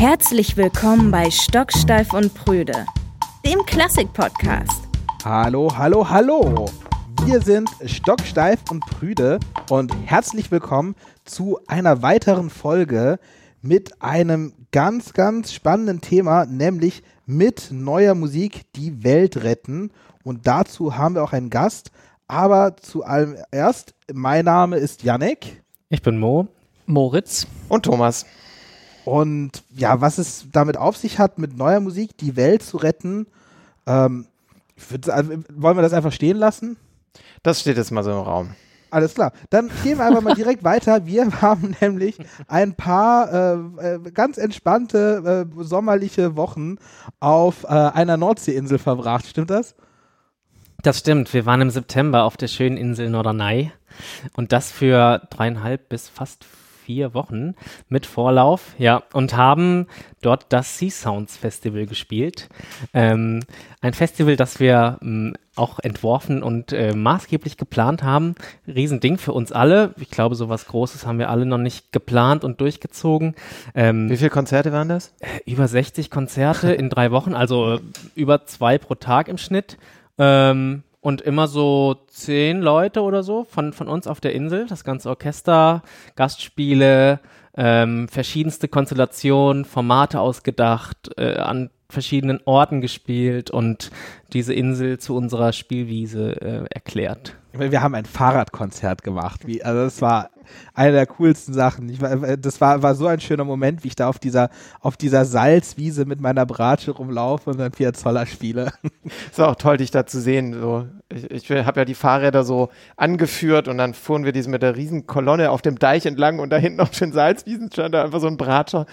Herzlich willkommen bei Stocksteif und Prüde, dem Klassik-Podcast. Hallo, hallo, hallo. Wir sind Stocksteif und Prüde und herzlich willkommen zu einer weiteren Folge mit einem ganz, ganz spannenden Thema, nämlich mit neuer Musik die Welt retten. Und dazu haben wir auch einen Gast. Aber zu allem erst, mein Name ist Yannick. Ich bin Mo. Moritz. Und Thomas. Und ja, was es damit auf sich hat, mit neuer Musik die Welt zu retten, ähm, wollen wir das einfach stehen lassen? Das steht jetzt mal so im Raum. Alles klar. Dann gehen wir einfach mal direkt weiter. Wir haben nämlich ein paar äh, äh, ganz entspannte äh, sommerliche Wochen auf äh, einer Nordseeinsel verbracht. Stimmt das? Das stimmt. Wir waren im September auf der schönen Insel Norderney und das für dreieinhalb bis fast vier Wochen mit Vorlauf, ja, und haben dort das Sea Sounds Festival gespielt. Ähm, ein Festival, das wir ähm, auch entworfen und äh, maßgeblich geplant haben. Riesending für uns alle. Ich glaube, so was Großes haben wir alle noch nicht geplant und durchgezogen. Ähm, Wie viele Konzerte waren das? Äh, über 60 Konzerte in drei Wochen, also äh, über zwei pro Tag im Schnitt. Ähm, und immer so zehn Leute oder so von, von uns auf der Insel, das ganze Orchester, Gastspiele, ähm, verschiedenste Konstellationen, Formate ausgedacht, äh, an verschiedenen Orten gespielt und diese Insel zu unserer Spielwiese äh, erklärt. Wir haben ein Fahrradkonzert gemacht. Wie, also das war eine der coolsten Sachen. Ich, das war, war so ein schöner Moment, wie ich da auf dieser, auf dieser Salzwiese mit meiner Bratsche rumlaufe und dann Vier Zoller spiele. Ist auch toll, dich da zu sehen. So, ich, ich habe ja die Fahrräder so angeführt und dann fuhren wir diese mit der riesen Kolonne auf dem Deich entlang und da hinten auf den Salzwiesen stand da einfach so ein Bratscher.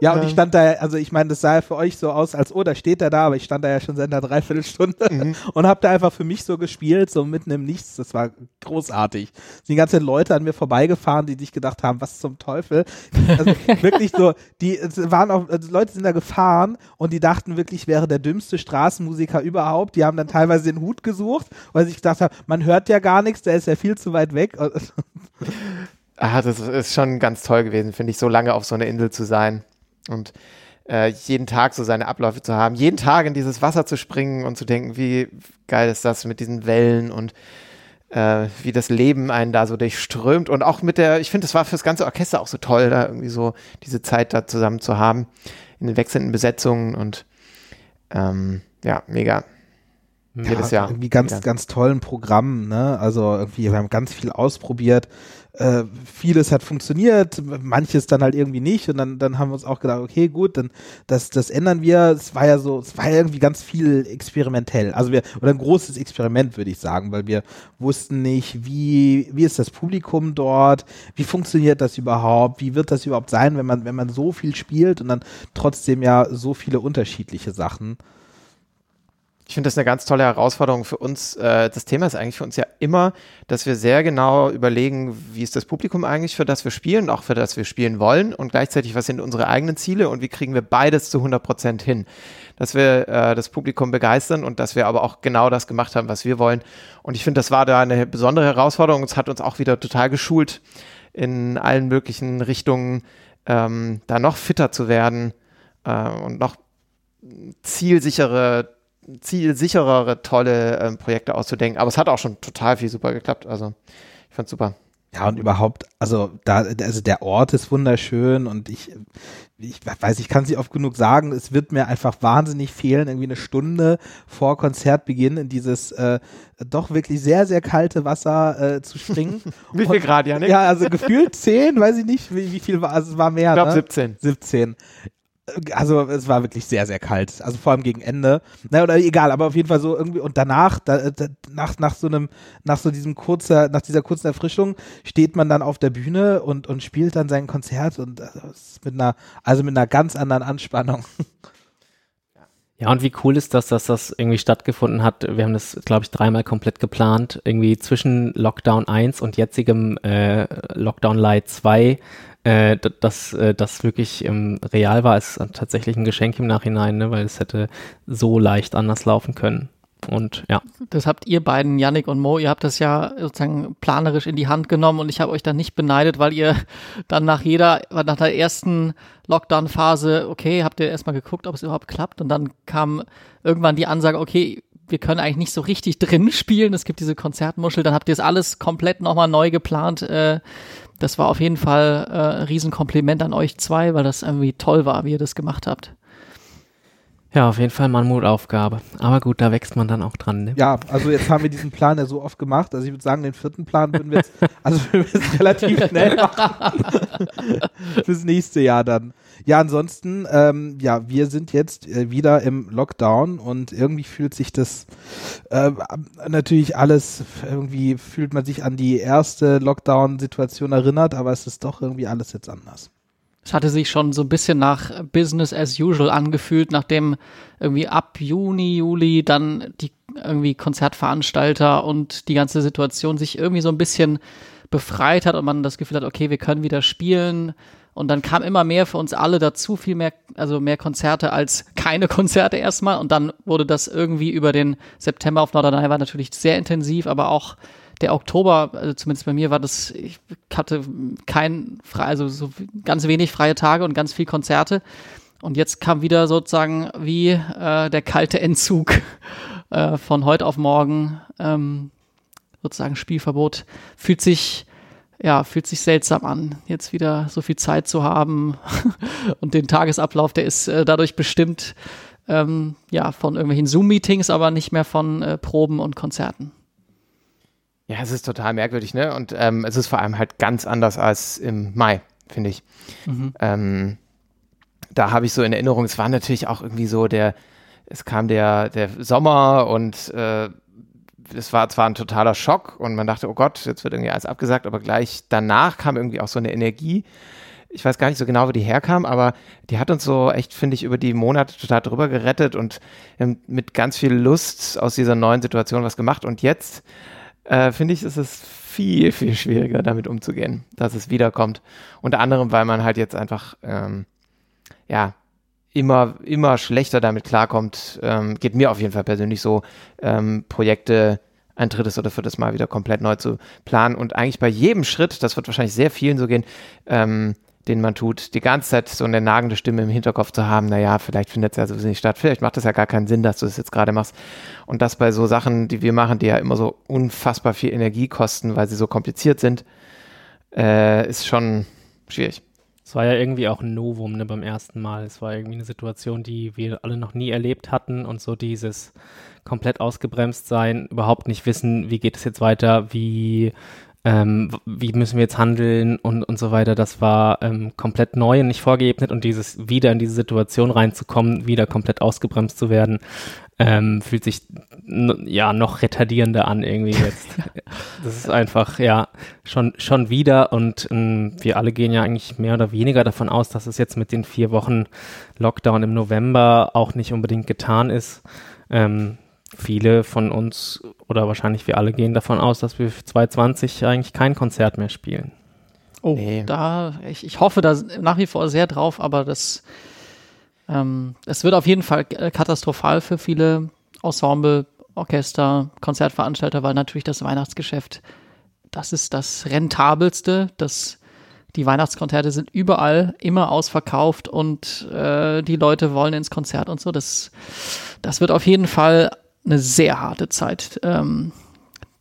Ja, und ich stand da, also ich meine, das sah ja für euch so aus, als oh, da steht er da, aber ich stand da ja schon seit einer Dreiviertelstunde mhm. und hab da einfach für mich so gespielt, so mitten im Nichts. Das war großartig. Die ganzen Leute an mir vorbeigefahren, die sich gedacht haben, was zum Teufel. Also wirklich so, die waren auch, also Leute sind da gefahren und die dachten wirklich, ich wäre der dümmste Straßenmusiker überhaupt. Die haben dann teilweise den Hut gesucht, weil sie sich gedacht haben, man hört ja gar nichts, der ist ja viel zu weit weg. Ah, das ist schon ganz toll gewesen, finde ich, so lange auf so einer Insel zu sein. Und äh, jeden Tag so seine Abläufe zu haben, jeden Tag in dieses Wasser zu springen und zu denken, wie geil ist das mit diesen Wellen und äh, wie das Leben einen da so durchströmt und auch mit der, ich finde, das war für das ganze Orchester auch so toll, da irgendwie so diese Zeit da zusammen zu haben, in den wechselnden Besetzungen und ähm, ja, mega. Ja, Jedes Jahr. Irgendwie ganz, mega. ganz tollen Programmen, ne? Also irgendwie, wir haben ganz viel ausprobiert äh, vieles hat funktioniert, manches dann halt irgendwie nicht und dann, dann haben wir uns auch gedacht, okay, gut, dann das, das ändern wir. Es war ja so, es war irgendwie ganz viel experimentell. Also wir, oder ein großes Experiment, würde ich sagen, weil wir wussten nicht, wie, wie ist das Publikum dort, wie funktioniert das überhaupt, wie wird das überhaupt sein, wenn man, wenn man so viel spielt und dann trotzdem ja so viele unterschiedliche Sachen. Ich finde das eine ganz tolle Herausforderung für uns. Äh, das Thema ist eigentlich für uns ja immer, dass wir sehr genau überlegen, wie ist das Publikum eigentlich, für das wir spielen, auch für das wir spielen wollen und gleichzeitig, was sind unsere eigenen Ziele und wie kriegen wir beides zu 100 Prozent hin. Dass wir äh, das Publikum begeistern und dass wir aber auch genau das gemacht haben, was wir wollen. Und ich finde, das war da eine besondere Herausforderung. Es hat uns auch wieder total geschult, in allen möglichen Richtungen ähm, da noch fitter zu werden äh, und noch zielsichere zielsicherere, tolle ähm, Projekte auszudenken. Aber es hat auch schon total viel super geklappt. Also ich fand's super. Ja, und überhaupt, also da, also der Ort ist wunderschön und ich, ich weiß, ich kann es nicht oft genug sagen, es wird mir einfach wahnsinnig fehlen, irgendwie eine Stunde vor Konzertbeginn in dieses äh, doch wirklich sehr, sehr kalte Wasser äh, zu springen. wie viel Grad, Janik? Ja, also gefühlt zehn, weiß ich nicht, wie, wie viel war, also es war mehr. Ich glaube ne? 17. 17 also es war wirklich sehr, sehr kalt. Also vor allem gegen Ende. Na, oder egal, aber auf jeden Fall so irgendwie, und danach, da, da, nach, nach so einem, nach so diesem kurzer, nach dieser kurzen Erfrischung steht man dann auf der Bühne und, und spielt dann sein Konzert und also mit einer, also mit einer ganz anderen Anspannung. Ja, und wie cool ist das, dass das irgendwie stattgefunden hat? Wir haben das, glaube ich, dreimal komplett geplant. Irgendwie zwischen Lockdown 1 und jetzigem äh, Lockdown Light 2 äh, dass äh, das wirklich ähm, real war, ist tatsächlich ein Geschenk im Nachhinein, ne? weil es hätte so leicht anders laufen können. Und ja. Das habt ihr beiden, Yannick und Mo, ihr habt das ja sozusagen planerisch in die Hand genommen und ich habe euch dann nicht beneidet, weil ihr dann nach jeder, nach der ersten Lockdown-Phase, okay, habt ihr erstmal geguckt, ob es überhaupt klappt und dann kam irgendwann die Ansage, okay, wir können eigentlich nicht so richtig drin spielen. Es gibt diese Konzertmuschel, dann habt ihr es alles komplett nochmal neu geplant. Äh, das war auf jeden Fall äh, ein Riesenkompliment an euch zwei, weil das irgendwie toll war, wie ihr das gemacht habt. Ja, auf jeden Fall Mammutaufgabe. Aber gut, da wächst man dann auch dran. Ne? Ja, also jetzt haben wir diesen Plan ja so oft gemacht. Also ich würde sagen, den vierten Plan würden wir jetzt, also wir es relativ schnell machen. Fürs nächste Jahr dann. Ja, ansonsten, ähm, ja, wir sind jetzt äh, wieder im Lockdown und irgendwie fühlt sich das äh, natürlich alles, irgendwie fühlt man sich an die erste Lockdown-Situation erinnert, aber es ist doch irgendwie alles jetzt anders. Es hatte sich schon so ein bisschen nach Business as usual angefühlt, nachdem irgendwie ab Juni, Juli dann die irgendwie Konzertveranstalter und die ganze Situation sich irgendwie so ein bisschen befreit hat und man das Gefühl hat, okay, wir können wieder spielen. Und dann kam immer mehr für uns alle dazu, viel mehr, also mehr Konzerte als keine Konzerte erstmal. Und dann wurde das irgendwie über den September auf Norderney war natürlich sehr intensiv, aber auch der Oktober, also zumindest bei mir war das, ich hatte kein also so ganz wenig freie Tage und ganz viel Konzerte. Und jetzt kam wieder sozusagen wie äh, der kalte Entzug äh, von heute auf morgen, ähm, sozusagen Spielverbot. Fühlt sich, ja, fühlt sich seltsam an, jetzt wieder so viel Zeit zu haben. und den Tagesablauf, der ist äh, dadurch bestimmt, ähm, ja, von irgendwelchen Zoom-Meetings, aber nicht mehr von äh, Proben und Konzerten. Ja, es ist total merkwürdig, ne? Und ähm, es ist vor allem halt ganz anders als im Mai, finde ich. Mhm. Ähm, da habe ich so in Erinnerung, es war natürlich auch irgendwie so der, es kam der, der Sommer und äh, es war zwar ein totaler Schock und man dachte, oh Gott, jetzt wird irgendwie alles abgesagt, aber gleich danach kam irgendwie auch so eine Energie. Ich weiß gar nicht so genau, wo die herkam, aber die hat uns so echt, finde ich, über die Monate total drüber gerettet und ähm, mit ganz viel Lust aus dieser neuen Situation was gemacht. Und jetzt äh, finde ich, ist es viel, viel schwieriger, damit umzugehen, dass es wiederkommt. Unter anderem, weil man halt jetzt einfach, ähm, ja, immer, immer schlechter damit klarkommt, ähm, geht mir auf jeden Fall persönlich so, ähm, Projekte ein drittes oder viertes Mal wieder komplett neu zu planen und eigentlich bei jedem Schritt, das wird wahrscheinlich sehr vielen so gehen, ähm, den man tut, die ganze Zeit so eine nagende Stimme im Hinterkopf zu haben, naja, vielleicht findet es ja sowieso nicht statt, vielleicht macht es ja gar keinen Sinn, dass du es das jetzt gerade machst. Und das bei so Sachen, die wir machen, die ja immer so unfassbar viel Energie kosten, weil sie so kompliziert sind, äh, ist schon schwierig. Es war ja irgendwie auch ein Novum ne, beim ersten Mal. Es war irgendwie eine Situation, die wir alle noch nie erlebt hatten und so dieses komplett ausgebremst sein, überhaupt nicht wissen, wie geht es jetzt weiter, wie ähm, wie müssen wir jetzt handeln und, und so weiter. Das war ähm, komplett neu und nicht vorgeebnet und dieses wieder in diese Situation reinzukommen, wieder komplett ausgebremst zu werden, ähm, fühlt sich ja noch retardierender an irgendwie jetzt. das ist einfach ja schon schon wieder und ähm, wir alle gehen ja eigentlich mehr oder weniger davon aus, dass es jetzt mit den vier Wochen Lockdown im November auch nicht unbedingt getan ist. Ähm, viele von uns oder wahrscheinlich wir alle gehen davon aus, dass wir 2020 eigentlich kein Konzert mehr spielen. Oh, nee. da, ich, ich hoffe da nach wie vor sehr drauf, aber das, ähm, es wird auf jeden Fall katastrophal für viele Ensemble, Orchester, Konzertveranstalter, weil natürlich das Weihnachtsgeschäft, das ist das rentabelste, das die Weihnachtskonzerte sind überall immer ausverkauft und äh, die Leute wollen ins Konzert und so. Das, das wird auf jeden Fall eine sehr harte Zeit ähm,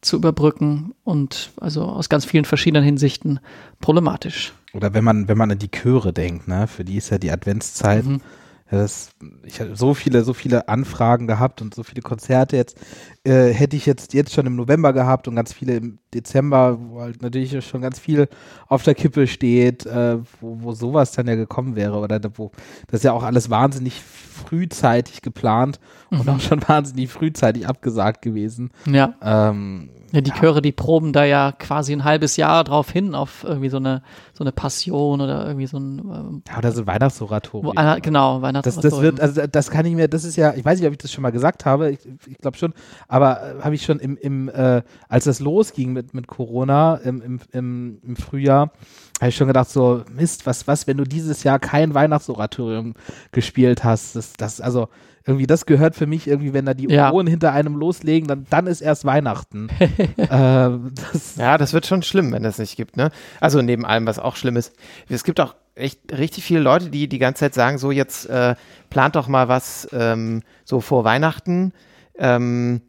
zu überbrücken und also aus ganz vielen verschiedenen Hinsichten problematisch. Oder wenn man, wenn man an die Chöre denkt, ne, für die ist ja die Adventszeit mhm. Das, ich habe so viele, so viele Anfragen gehabt und so viele Konzerte jetzt. Äh, hätte ich jetzt, jetzt schon im November gehabt und ganz viele im Dezember, wo halt natürlich schon ganz viel auf der Kippe steht, äh, wo, wo sowas dann ja gekommen wäre. Oder wo das ist ja auch alles wahnsinnig frühzeitig geplant mhm. und auch schon wahnsinnig frühzeitig abgesagt gewesen. Ja. Ähm, ja, die ja. Chöre, die proben da ja quasi ein halbes Jahr drauf hin, auf irgendwie so eine, so eine Passion oder irgendwie so ein. Ähm, ja, oder so ein Weihnachtsoratorium. Wo, genau, Weihnachtsoratorium. Das, das wird, also das kann ich mir, das ist ja, ich weiß nicht, ob ich das schon mal gesagt habe, ich, ich glaube schon, aber äh, habe ich schon im, im äh, als das losging mit, mit Corona im, im, im, im Frühjahr, habe ich schon gedacht, so, Mist, was, was, wenn du dieses Jahr kein Weihnachtsoratorium gespielt hast, das, das, also, irgendwie, das gehört für mich irgendwie, wenn da die Ja. Ohren hinter einem loslegen, dann, dann ist erst Weihnachten. äh, das, Ja, das wird schon schlimm, wenn das nicht gibt, ne? Also neben allem, was auch schlimm ist. Es gibt auch echt richtig viele Leute, die die ganze Zeit sagen, so jetzt äh, plant doch mal was ähm, so vor Weihnachten. Ähm,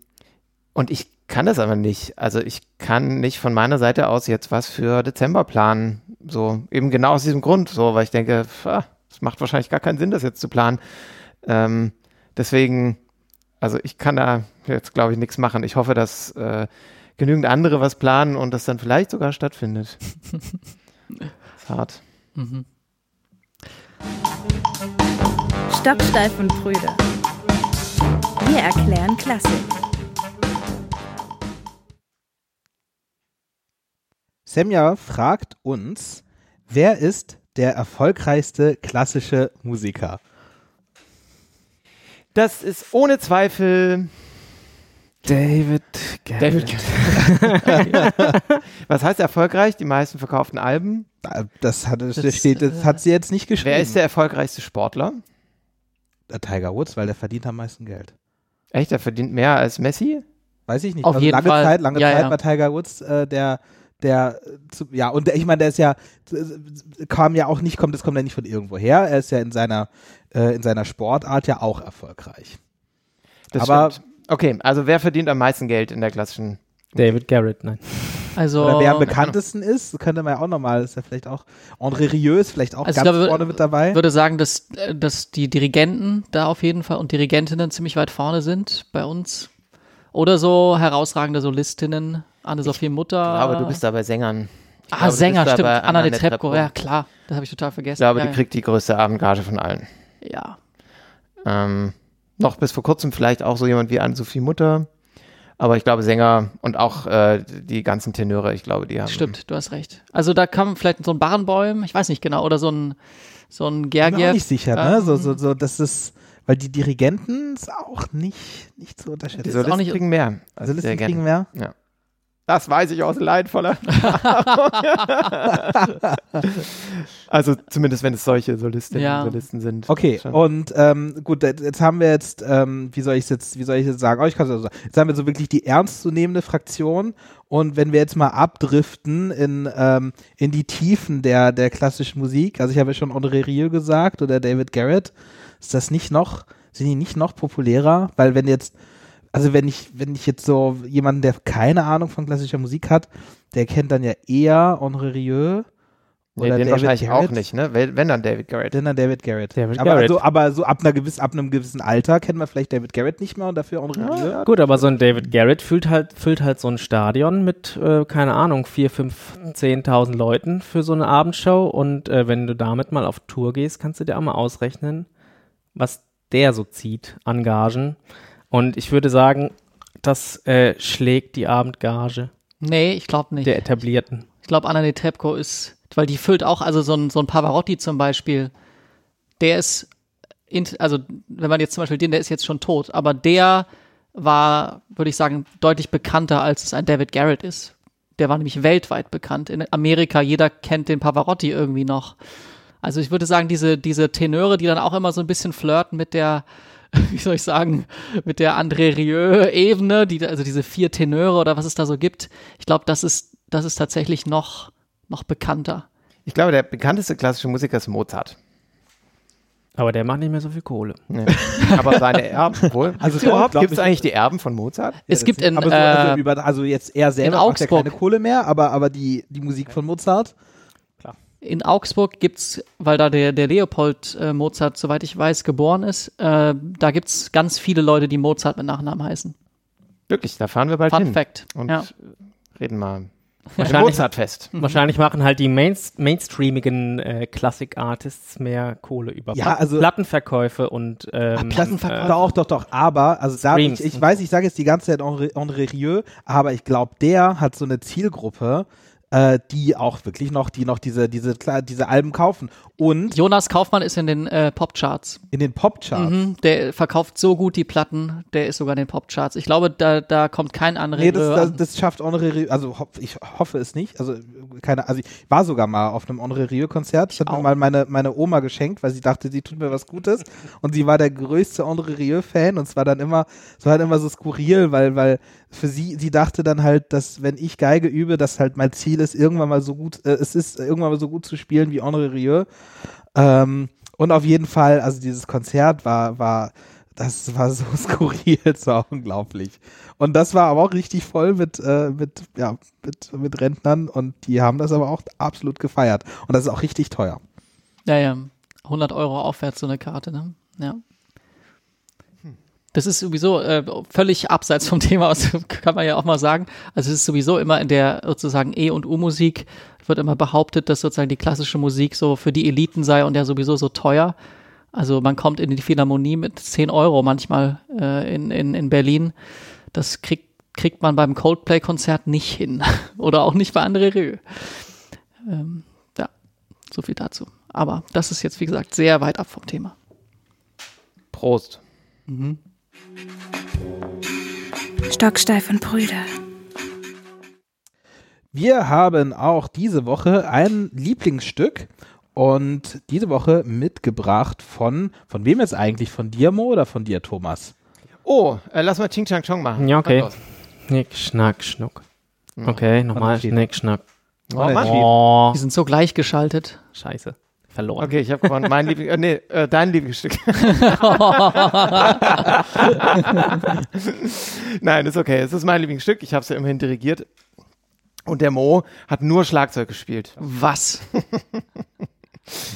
und ich kann das aber nicht. Also ich kann nicht von meiner Seite aus jetzt was für Dezember planen. So eben genau aus diesem Grund, so, weil ich denke, ah, es macht wahrscheinlich gar keinen Sinn, das jetzt zu planen. Ähm, deswegen, also ich kann da jetzt glaube ich nichts machen. Ich hoffe, dass äh, genügend andere was planen und das dann vielleicht sogar stattfindet. ist hart. Mhm. Stocksteif und Prüde. Wir erklären Klassik. Semja fragt uns, wer ist der erfolgreichste klassische Musiker? Das ist ohne Zweifel David David. Was heißt erfolgreich? Die meisten verkauften Alben. Da- Das hat, das Das, steht, das hat sie jetzt nicht geschrieben. Wer ist der erfolgreichste Sportler? der Tiger Woods, weil der verdient am meisten Geld. Echt, der verdient mehr als Messi? Weiß ich nicht. Auf also jeden lange Fall. Zeit, lange Ja, Zeit ja. war Tiger Woods äh, der, der, äh, zu, ja, und der, ich meine, der ist ja, äh, kam ja auch nicht, kommt, das kommt ja nicht von irgendwo her. Er ist ja in seiner, äh, in seiner Sportart ja auch erfolgreich. Das Aber- stimmt. Okay, also wer verdient am meisten Geld in der klassischen? David Garrett, nein. Also, Oder wer am bekanntesten ist, könnte man ja auch nochmal, ist ja vielleicht auch, André Rieu ist vielleicht auch Also ganz glaube, vorne mit dabei. ich würde sagen, dass, äh, dass die Dirigenten da auf jeden Fall und Dirigentinnen ziemlich weit vorne sind bei uns. Oder so herausragende Solistinnen, Anne-Sophie Mutter. Aber du bist da bei Sängern. Ich Ah, glaube, Sänger, stimmt. Anna Anna Netrebko, ja klar. Das habe ich total vergessen. Ich glaube, ja, die kriegt die größte Abendgage von allen. Ja. Ähm, noch bis vor kurzem vielleicht auch so jemand wie Anne-Sophie Mutter. Aber ich glaube, Sänger und auch äh, die ganzen Tenöre, ich glaube, die haben. Stimmt, du hast recht. Also da kam vielleicht so ein Barenbäum, ich weiß nicht genau, oder so ein, so ein Ich bin Gergiev. nicht sicher, ne? Ähm, So, so, so, das ist, weil die Dirigenten ist auch nicht, nicht zu unterschätzen. Die ist auch Solisten nicht- kriegen mehr. als Solisten Dirigenten. kriegen mehr. Das weiß ich aus leidvoller. also zumindest wenn es solche Solistinnen Ja. und Solisten sind. Okay, Schon. und ähm, gut, jetzt haben wir jetzt, ähm, wie soll ich jetzt, wie soll ich jetzt sagen? Oh, ich kann es also sagen. Jetzt haben wir so wirklich die ernstzunehmende Fraktion und wenn wir jetzt mal abdriften in, ähm, in die Tiefen der, der klassischen Musik, also ich habe ja schon André Rieu gesagt oder David Garrett, ist das nicht noch, sind die nicht noch populärer? Weil wenn jetzt, also wenn ich, wenn ich jetzt so jemanden, der keine Ahnung von klassischer Musik hat, der kennt dann ja eher André Rieu Nee, oder den David wahrscheinlich Garrett. auch nicht, ne? Wenn wenn dann David Garrett. Denn dann David Garrett. David aber, Garrett. Also, aber so ab, einer gewiss, ab einem gewissen Alter kennen wir vielleicht David Garrett nicht mehr und dafür André Rieu. Gut, aber so ein David Garrett füllt halt, füllt halt so ein Stadion mit, äh, keine Ahnung, 4.000, 5.000, 10.000 Leuten für so eine Abendshow. Und äh, wenn du damit mal auf Tour gehst, kannst du dir auch mal ausrechnen, was der so zieht an Gagen. Und ich würde sagen, das äh, schlägt die Abendgage Nee, ich glaube nicht. der Etablierten. Ich glaube, Anna Netrebko ist, weil die füllt auch, also so ein, so ein Pavarotti zum Beispiel, der ist, in, also wenn man jetzt zum Beispiel den, der ist jetzt schon tot, aber der war, würde ich sagen, deutlich bekannter, als es ein David Garrett ist. Der war nämlich weltweit bekannt. In Amerika, jeder kennt den Pavarotti irgendwie noch. Also ich würde sagen, diese, diese Tenöre, die dann auch immer so ein bisschen flirten mit der, wie soll ich sagen, mit der André Rieu-Ebene, die, also diese vier Tenöre oder was es da so gibt. Ich glaube, das ist, das ist tatsächlich noch, noch bekannter. Ich glaube, der bekannteste klassische Musiker ist Mozart. Aber der macht nicht mehr so viel Kohle. Nee. Aber seine Erben wohl. Also gibt es ich- eigentlich die Erben von Mozart? es gibt in, aber so, also, äh, über, also jetzt er selber in macht ja Augsburg. keine Kohle mehr, aber, aber die, die Musik von Mozart. In Augsburg gibt's, weil da der, der Leopold äh, Mozart, soweit ich weiß, geboren ist, äh, da gibt's ganz viele Leute, die Mozart mit Nachnamen heißen. Wirklich, da fahren wir bald Fun hin. Fact. Und ja. reden mal. Wahrscheinlich- Mozartfest. Wahrscheinlich machen halt die Mains mainstreamigen äh, Classic-Artists mehr Kohle über Ja, also- Plattenverkäufe und ähm, Plattenverkäufe. Doch, doch, doch, aber, also Streams. ich, ich weiß, ich sage jetzt die ganze Zeit André Rieu, aber ich glaube, der hat so eine Zielgruppe, äh, die auch wirklich noch, die noch diese, diese, diese Alben kaufen. Und Jonas Kaufmann ist in den äh, Popcharts. in den Popcharts. Mhm, der verkauft so gut die Platten, der ist sogar in den Popcharts. Ich glaube, da, da kommt kein anderer Nee, das, das, das schafft André Rieu, also hoff, ich hoffe es nicht, also keine, also ich war sogar mal auf einem André Rieu-Konzert. Das hat mir mal meine, meine Oma geschenkt, weil sie dachte, sie tut mir was Gutes. Und sie war der größte André Rieu-Fan und es war dann immer, es war halt immer so skurril, weil, weil für sie, sie dachte dann halt, dass wenn ich Geige übe, dass halt mein Ziel ist, irgendwann mal so gut, äh, es ist, irgendwann mal so gut zu spielen wie André Rieu. Ähm, und auf jeden Fall, also dieses Konzert war, war, das war so skurril, war unglaublich. Und das war aber auch richtig voll mit, äh, mit, ja, mit, mit Rentnern und die haben das aber auch absolut gefeiert. Und das ist auch richtig teuer. Ja, ja. 100 Euro aufwärts so eine Karte, ne? Ja. Das ist sowieso äh, völlig abseits vom Thema, das kann man ja auch mal sagen. Also es ist sowieso immer in der sozusagen E- und U-Musik wird immer behauptet, dass sozusagen die klassische Musik so für die Eliten sei und ja sowieso so teuer. Also man kommt in die Philharmonie mit 10 Euro manchmal äh, in, in, in Berlin. Das kriegt, kriegt man beim Coldplay-Konzert nicht hin. Oder auch nicht bei André Rieu. Ähm, ja, so viel dazu. Aber das ist jetzt, wie gesagt, sehr weit ab vom Thema. Prost. Mhm. Stocksteif und Brüder. Wir haben auch diese Woche ein Lieblingsstück und diese Woche mitgebracht von, von wem jetzt eigentlich? Von dir, Mo, oder von dir, Thomas? Oh, äh, lass mal Ching Chang Chong machen. Ja, okay. Nick, Schnack, Schnuck. Okay, nochmal Nick, Schnack. Oh, oh. Die sind so gleichgeschaltet. Scheiße. Verloren. Okay, ich habe gewonnen. Mein Liebling, äh, nee, äh, dein Lieblingsstück. Nein, ist okay. Es ist mein Lieblingsstück. Ich habe es ja immerhin dirigiert. Und der Mo hat nur Schlagzeug gespielt. Was?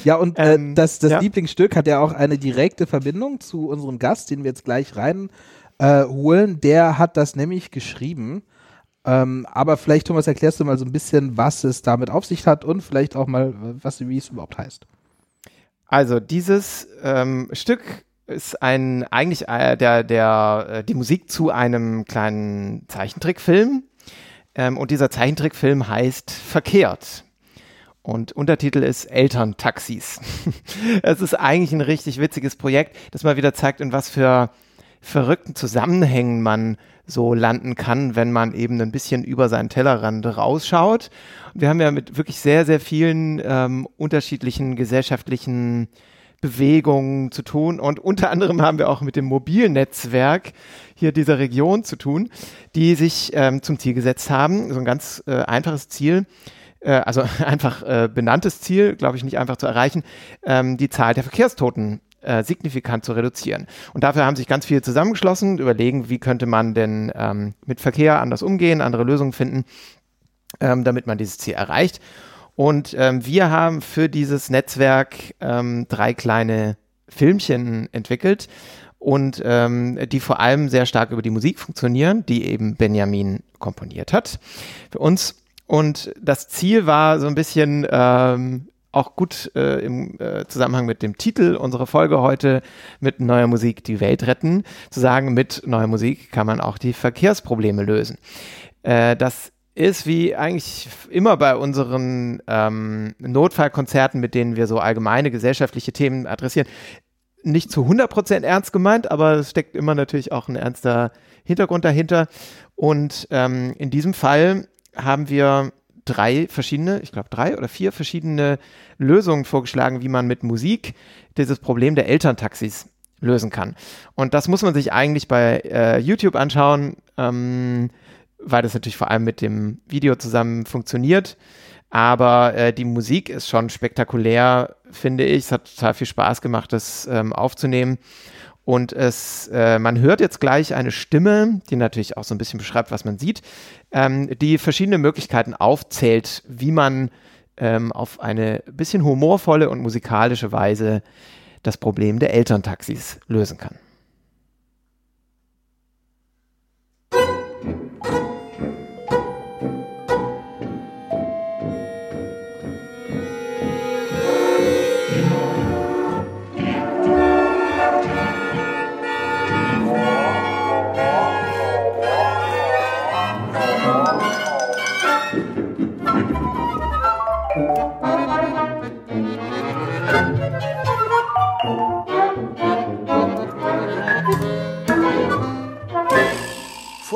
Ja, und äh, ähm, das, das ja. Lieblingsstück hat ja auch eine direkte Verbindung zu unserem Gast, den wir jetzt gleich reinholen. Äh, der hat das nämlich geschrieben. Ähm, aber vielleicht, Thomas, erklärst du mal so ein bisschen, was es damit auf sich hat und vielleicht auch mal, was, wie es überhaupt heißt. Also, dieses ähm, Stück ist ein eigentlich äh, der, der, äh, die Musik zu einem kleinen Zeichentrickfilm. Ähm, und dieser Zeichentrickfilm heißt Verkehrt. Und Untertitel ist Elterntaxis. es ist eigentlich ein richtig witziges Projekt, das mal wieder zeigt, in was für verrückten Zusammenhängen man so landen kann, wenn man eben ein bisschen über seinen Tellerrand rausschaut. Wir haben ja mit wirklich sehr, sehr vielen ähm, unterschiedlichen gesellschaftlichen Bewegungen zu tun und unter anderem haben wir auch mit dem Mobilnetzwerk hier dieser Region zu tun, die sich ähm, zum Ziel gesetzt haben, so ein ganz äh, einfaches Ziel, äh, also einfach äh, benanntes Ziel, glaube ich, nicht einfach zu erreichen, ähm, die Zahl der Verkehrstoten äh, signifikant zu reduzieren. Und dafür haben sich ganz viele zusammengeschlossen, überlegen, wie könnte man denn ähm, mit Verkehr anders umgehen, andere Lösungen finden, ähm, damit man dieses Ziel erreicht. Und ähm, wir haben für dieses Netzwerk ähm, drei kleine Filmchen entwickelt und ähm, die vor allem sehr stark über die Musik funktionieren, die eben Benjamin komponiert hat für uns. Und das Ziel war so ein bisschen ähm, auch gut äh, im äh, Zusammenhang mit dem Titel unserer Folge heute mit neuer Musik die Welt retten, zu sagen, mit neuer Musik kann man auch die Verkehrsprobleme lösen. Äh, das ist wie eigentlich immer bei unseren ähm, Notfallkonzerten, mit denen wir so allgemeine gesellschaftliche Themen adressieren, nicht zu 100% ernst gemeint, aber es steckt immer natürlich auch ein ernster Hintergrund dahinter. Und ähm, in diesem Fall haben wir drei verschiedene, ich glaube drei oder vier verschiedene Lösungen vorgeschlagen, wie man mit Musik dieses Problem der Elterntaxis lösen kann. Und das muss man sich eigentlich bei äh, YouTube anschauen, ähm, weil das natürlich vor allem mit dem Video zusammen funktioniert. Aber äh, die Musik ist schon spektakulär, finde ich. Es hat total viel Spaß gemacht, das ähm, aufzunehmen. Und es, äh, man hört jetzt gleich eine Stimme, die natürlich auch so ein bisschen beschreibt, was man sieht, ähm, die verschiedene Möglichkeiten aufzählt, wie man ähm, auf eine bisschen humorvolle und musikalische Weise das Problem der Elterntaxis lösen kann.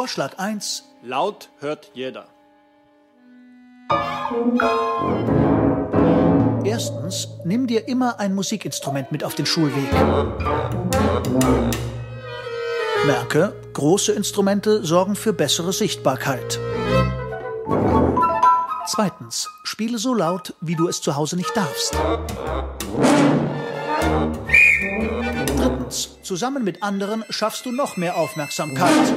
Vorschlag 1. Laut hört jeder. Erstens, nimm dir immer ein Musikinstrument mit auf den Schulweg. Merke, große Instrumente sorgen für bessere Sichtbarkeit. Zweitens, spiele so laut, wie du es zu Hause nicht darfst. Drittens, zusammen mit anderen schaffst du noch mehr Aufmerksamkeit.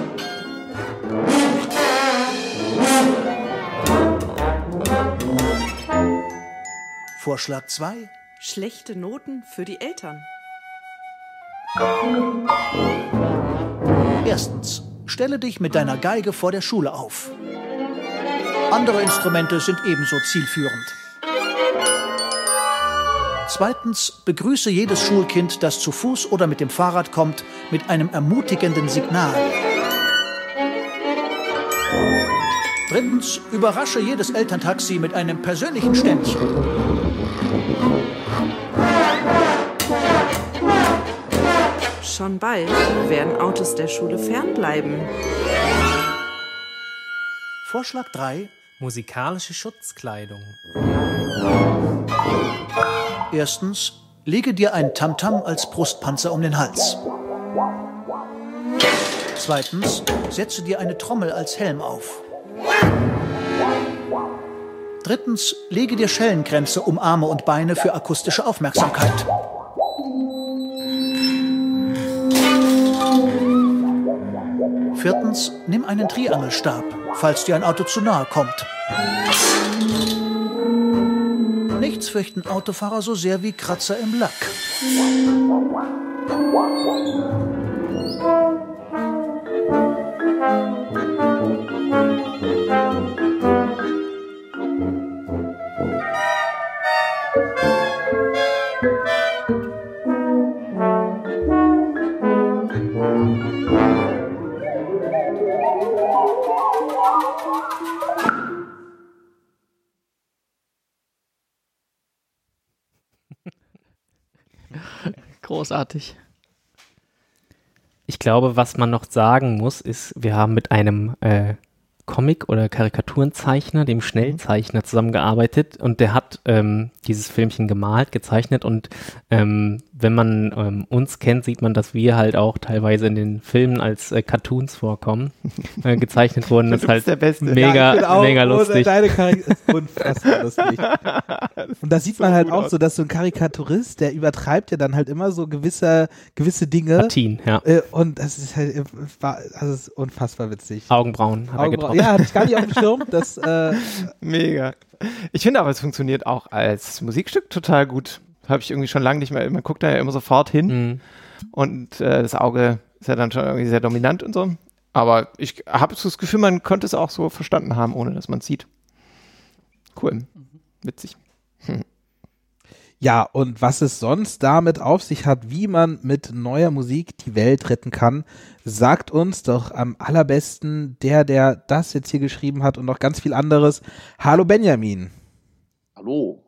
Vorschlag 2. Schlechte Noten für die Eltern. Erstens, stelle dich mit deiner Geige vor der Schule auf. Andere Instrumente sind ebenso zielführend. Zweitens, begrüße jedes Schulkind, das zu Fuß oder mit dem Fahrrad kommt, mit einem ermutigenden Signal. Drittens, überrasche jedes Elterntaxi mit einem persönlichen Ständchen. Schon bald werden Autos der Schule fernbleiben. Vorschlag 3. Musikalische Schutzkleidung. Erstens, lege dir ein Tamtam als Brustpanzer um den Hals. Zweitens, setze dir eine Trommel als Helm auf. Drittens, lege dir Schellenkränze um Arme und Beine für akustische Aufmerksamkeit. Viertens, nimm einen Triangelstab, falls dir ein Auto zu nahe kommt. Nichts fürchten Autofahrer so sehr wie Kratzer im Lack. Großartig. Ich glaube, was man noch sagen muss, ist, wir haben mit einem äh, Comic- oder Karikaturenzeichner, dem Schnellzeichner, zusammengearbeitet und der hat ähm, dieses Filmchen gemalt, gezeichnet und ähm, wenn man ähm, uns kennt, sieht man, dass wir halt auch teilweise in den Filmen als äh, Cartoons vorkommen, äh, gezeichnet wurden. Das ist halt der Beste. mega, ja, mega lustig. Deine ist unfassbar lustig. Und da sieht man halt auch so, dass so ein Karikaturist, der übertreibt ja dann halt immer so gewisse, gewisse Dinge. Partien, ja. Äh, und das ist halt, war, das ist unfassbar witzig. Augenbrauen hat Augenbrauen. er getroffen. Ja, hatte ich gar nicht auf dem Schirm. Das, äh, Mega. Ich finde aber, es funktioniert auch als Musikstück total gut. Habe ich irgendwie schon lange nicht mehr. Man guckt da ja immer sofort hin. Mhm. Und äh, das Auge ist ja dann schon irgendwie sehr dominant und so. Aber ich habe das Gefühl, man könnte es auch so verstanden haben, ohne dass man es sieht. Cool. Witzig. Hm. Ja, und was es sonst damit auf sich hat, wie man mit neuer Musik die Welt retten kann, sagt uns doch am allerbesten der, der das jetzt hier geschrieben hat und noch ganz viel anderes. Hallo Benjamin. Hallo.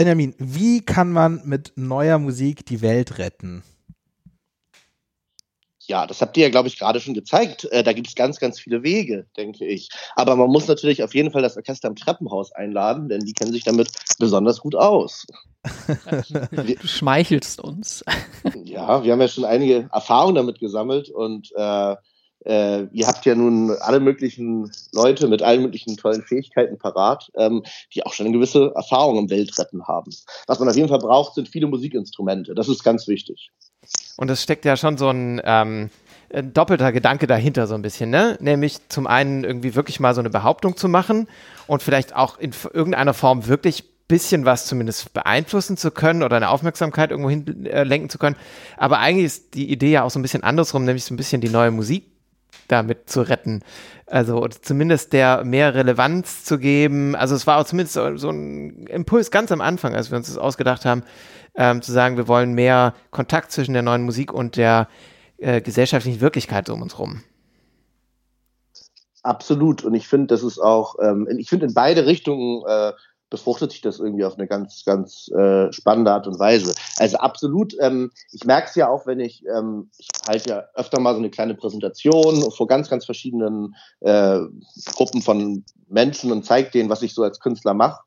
Benjamin, wie kann man mit neuer Musik die Welt retten? Ja, das habt ihr ja, glaube ich, gerade schon gezeigt. Äh, da gibt es ganz, ganz viele Wege, denke ich. Aber man muss natürlich auf jeden Fall das Orchester im Treppenhaus einladen, denn die kennen sich damit besonders gut aus. du schmeichelst uns. ja, wir haben ja schon einige Erfahrungen damit gesammelt und äh, äh, ihr habt ja nun alle möglichen Leute mit allen möglichen tollen Fähigkeiten parat, ähm, die auch schon eine gewisse Erfahrung im Weltretten haben. Was man auf jeden Fall braucht, sind viele Musikinstrumente. Das ist ganz wichtig. Und es steckt ja schon so ein, ähm, doppelter Gedanke dahinter so ein bisschen, ne? Nämlich zum einen irgendwie wirklich mal so eine Behauptung zu machen und vielleicht auch in irgendeiner Form wirklich bisschen was zumindest beeinflussen zu können oder eine Aufmerksamkeit irgendwo hin äh, lenken zu können. Aber eigentlich ist die Idee ja auch so ein bisschen andersrum, nämlich so ein bisschen die neue Musik damit zu retten. Also zumindest der mehr Relevanz zu geben. Also es war auch zumindest so, so ein Impuls ganz am Anfang, als wir uns das ausgedacht haben, ähm, zu sagen, wir wollen mehr Kontakt zwischen der neuen Musik und der äh, gesellschaftlichen Wirklichkeit um uns rum. Absolut. Und ich finde, das ist auch, ähm, ich finde in beide Richtungen äh, befruchtet sich das irgendwie auf eine ganz, ganz äh, spannende Art und Weise. Also absolut, ähm, ich merke es ja auch, wenn ich, ähm, ich halte ja öfter mal so eine kleine Präsentation vor ganz, ganz verschiedenen äh, Gruppen von Menschen und zeige denen, was ich so als Künstler mache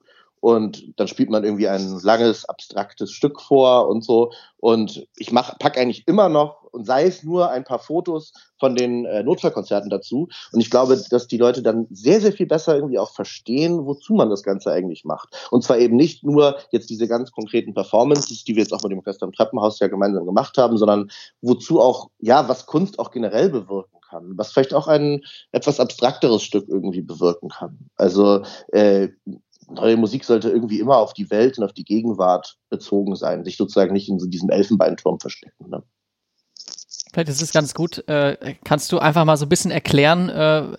und dann spielt man irgendwie ein langes, abstraktes Stück vor und so. Und ich mach, pack eigentlich immer noch, und sei es nur ein paar Fotos von den äh, Notfallkonzerten dazu. Und ich glaube, dass die Leute dann sehr, sehr viel besser irgendwie auch verstehen, wozu man das Ganze eigentlich macht. Und zwar eben nicht nur jetzt diese ganz konkreten Performances, die wir jetzt auch mit dem Orchester im Treppenhaus ja gemeinsam gemacht haben, sondern wozu auch, ja, was Kunst auch generell bewirken kann, was vielleicht auch ein etwas abstrakteres Stück irgendwie bewirken kann. Also äh, neue Musik sollte irgendwie immer auf die Welt und auf die Gegenwart bezogen sein, sich sozusagen nicht in so diesem Elfenbeinturm verstecken. Ne? Vielleicht ist es ganz gut. Äh, kannst du einfach mal so ein bisschen erklären, äh,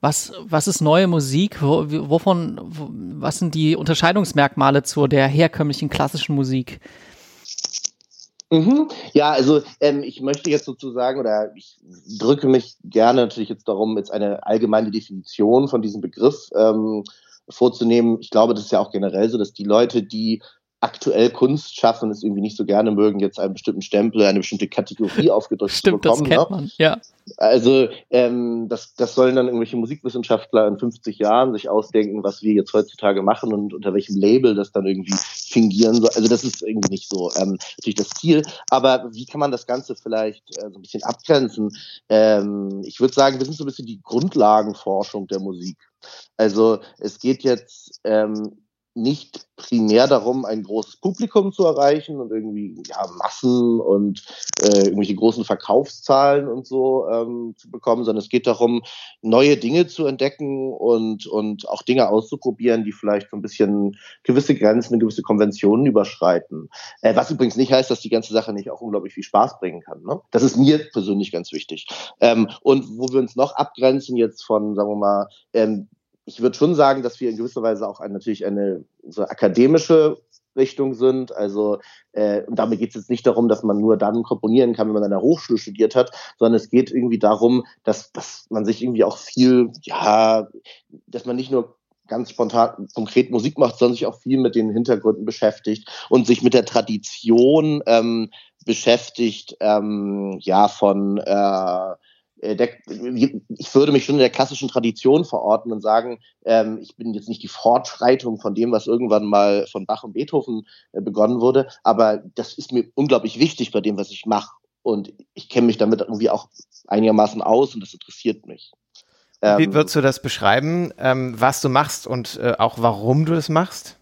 was, was ist neue Musik? Wo, wovon, wo, was sind die Unterscheidungsmerkmale zu der herkömmlichen klassischen Musik? Mhm. Ja, also ähm, ich möchte jetzt sozusagen, oder ich drücke mich gerne natürlich jetzt darum, jetzt eine allgemeine Definition von diesem Begriff ähm, vorzunehmen. Ich glaube, das ist ja auch generell so, dass die Leute, die aktuell Kunst schaffen, es irgendwie nicht so gerne mögen, jetzt einen bestimmten Stempel, eine bestimmte Kategorie aufgedrückt Stimmt, zu bekommen. Das kennt ne? man, ja. Also ähm, das, das sollen dann irgendwelche Musikwissenschaftler in 50 Jahren sich ausdenken, was wir jetzt heutzutage machen und unter welchem Label das dann irgendwie fingieren soll. Also das ist irgendwie nicht so ähm, natürlich das Ziel. Aber wie kann man das Ganze vielleicht äh, so ein bisschen abgrenzen? Ähm, ich würde sagen, wir sind so ein bisschen die Grundlagenforschung der Musik. Also es geht jetzt ähm, nicht primär darum, ein großes Publikum zu erreichen und irgendwie ja, Massen und äh, irgendwelche großen Verkaufszahlen und so ähm, zu bekommen, sondern es geht darum, neue Dinge zu entdecken und, und auch Dinge auszuprobieren, die vielleicht so ein bisschen gewisse Grenzen, gewisse Konventionen überschreiten. Äh, was übrigens nicht heißt, dass die ganze Sache nicht auch unglaublich viel Spaß bringen kann. Ne? Das ist mir persönlich ganz wichtig. Ähm, und wo wir uns noch abgrenzen jetzt von, sagen wir mal, ähm, ich würde schon sagen, dass wir in gewisser Weise auch ein, natürlich eine so akademische Richtung sind. Also äh, und damit geht es jetzt nicht darum, dass man nur dann komponieren kann, wenn man an der Hochschule studiert hat, sondern es geht irgendwie darum, dass, dass man sich irgendwie auch viel, ja, dass man nicht nur ganz spontan konkret Musik macht, sondern sich auch viel mit den Hintergründen beschäftigt und sich mit der Tradition ähm, beschäftigt, ähm, ja, von äh, der, ich würde mich schon in der klassischen Tradition verorten und sagen, ähm, ich bin jetzt nicht die Fortschreitung von dem, was irgendwann mal von Bach und Beethoven äh, begonnen wurde, aber das ist mir unglaublich wichtig bei dem, was ich mache. Und ich kenne mich damit irgendwie auch einigermaßen aus und das interessiert mich. Wie ähm, würdest du das beschreiben, ähm, was du machst und äh, auch warum du das machst?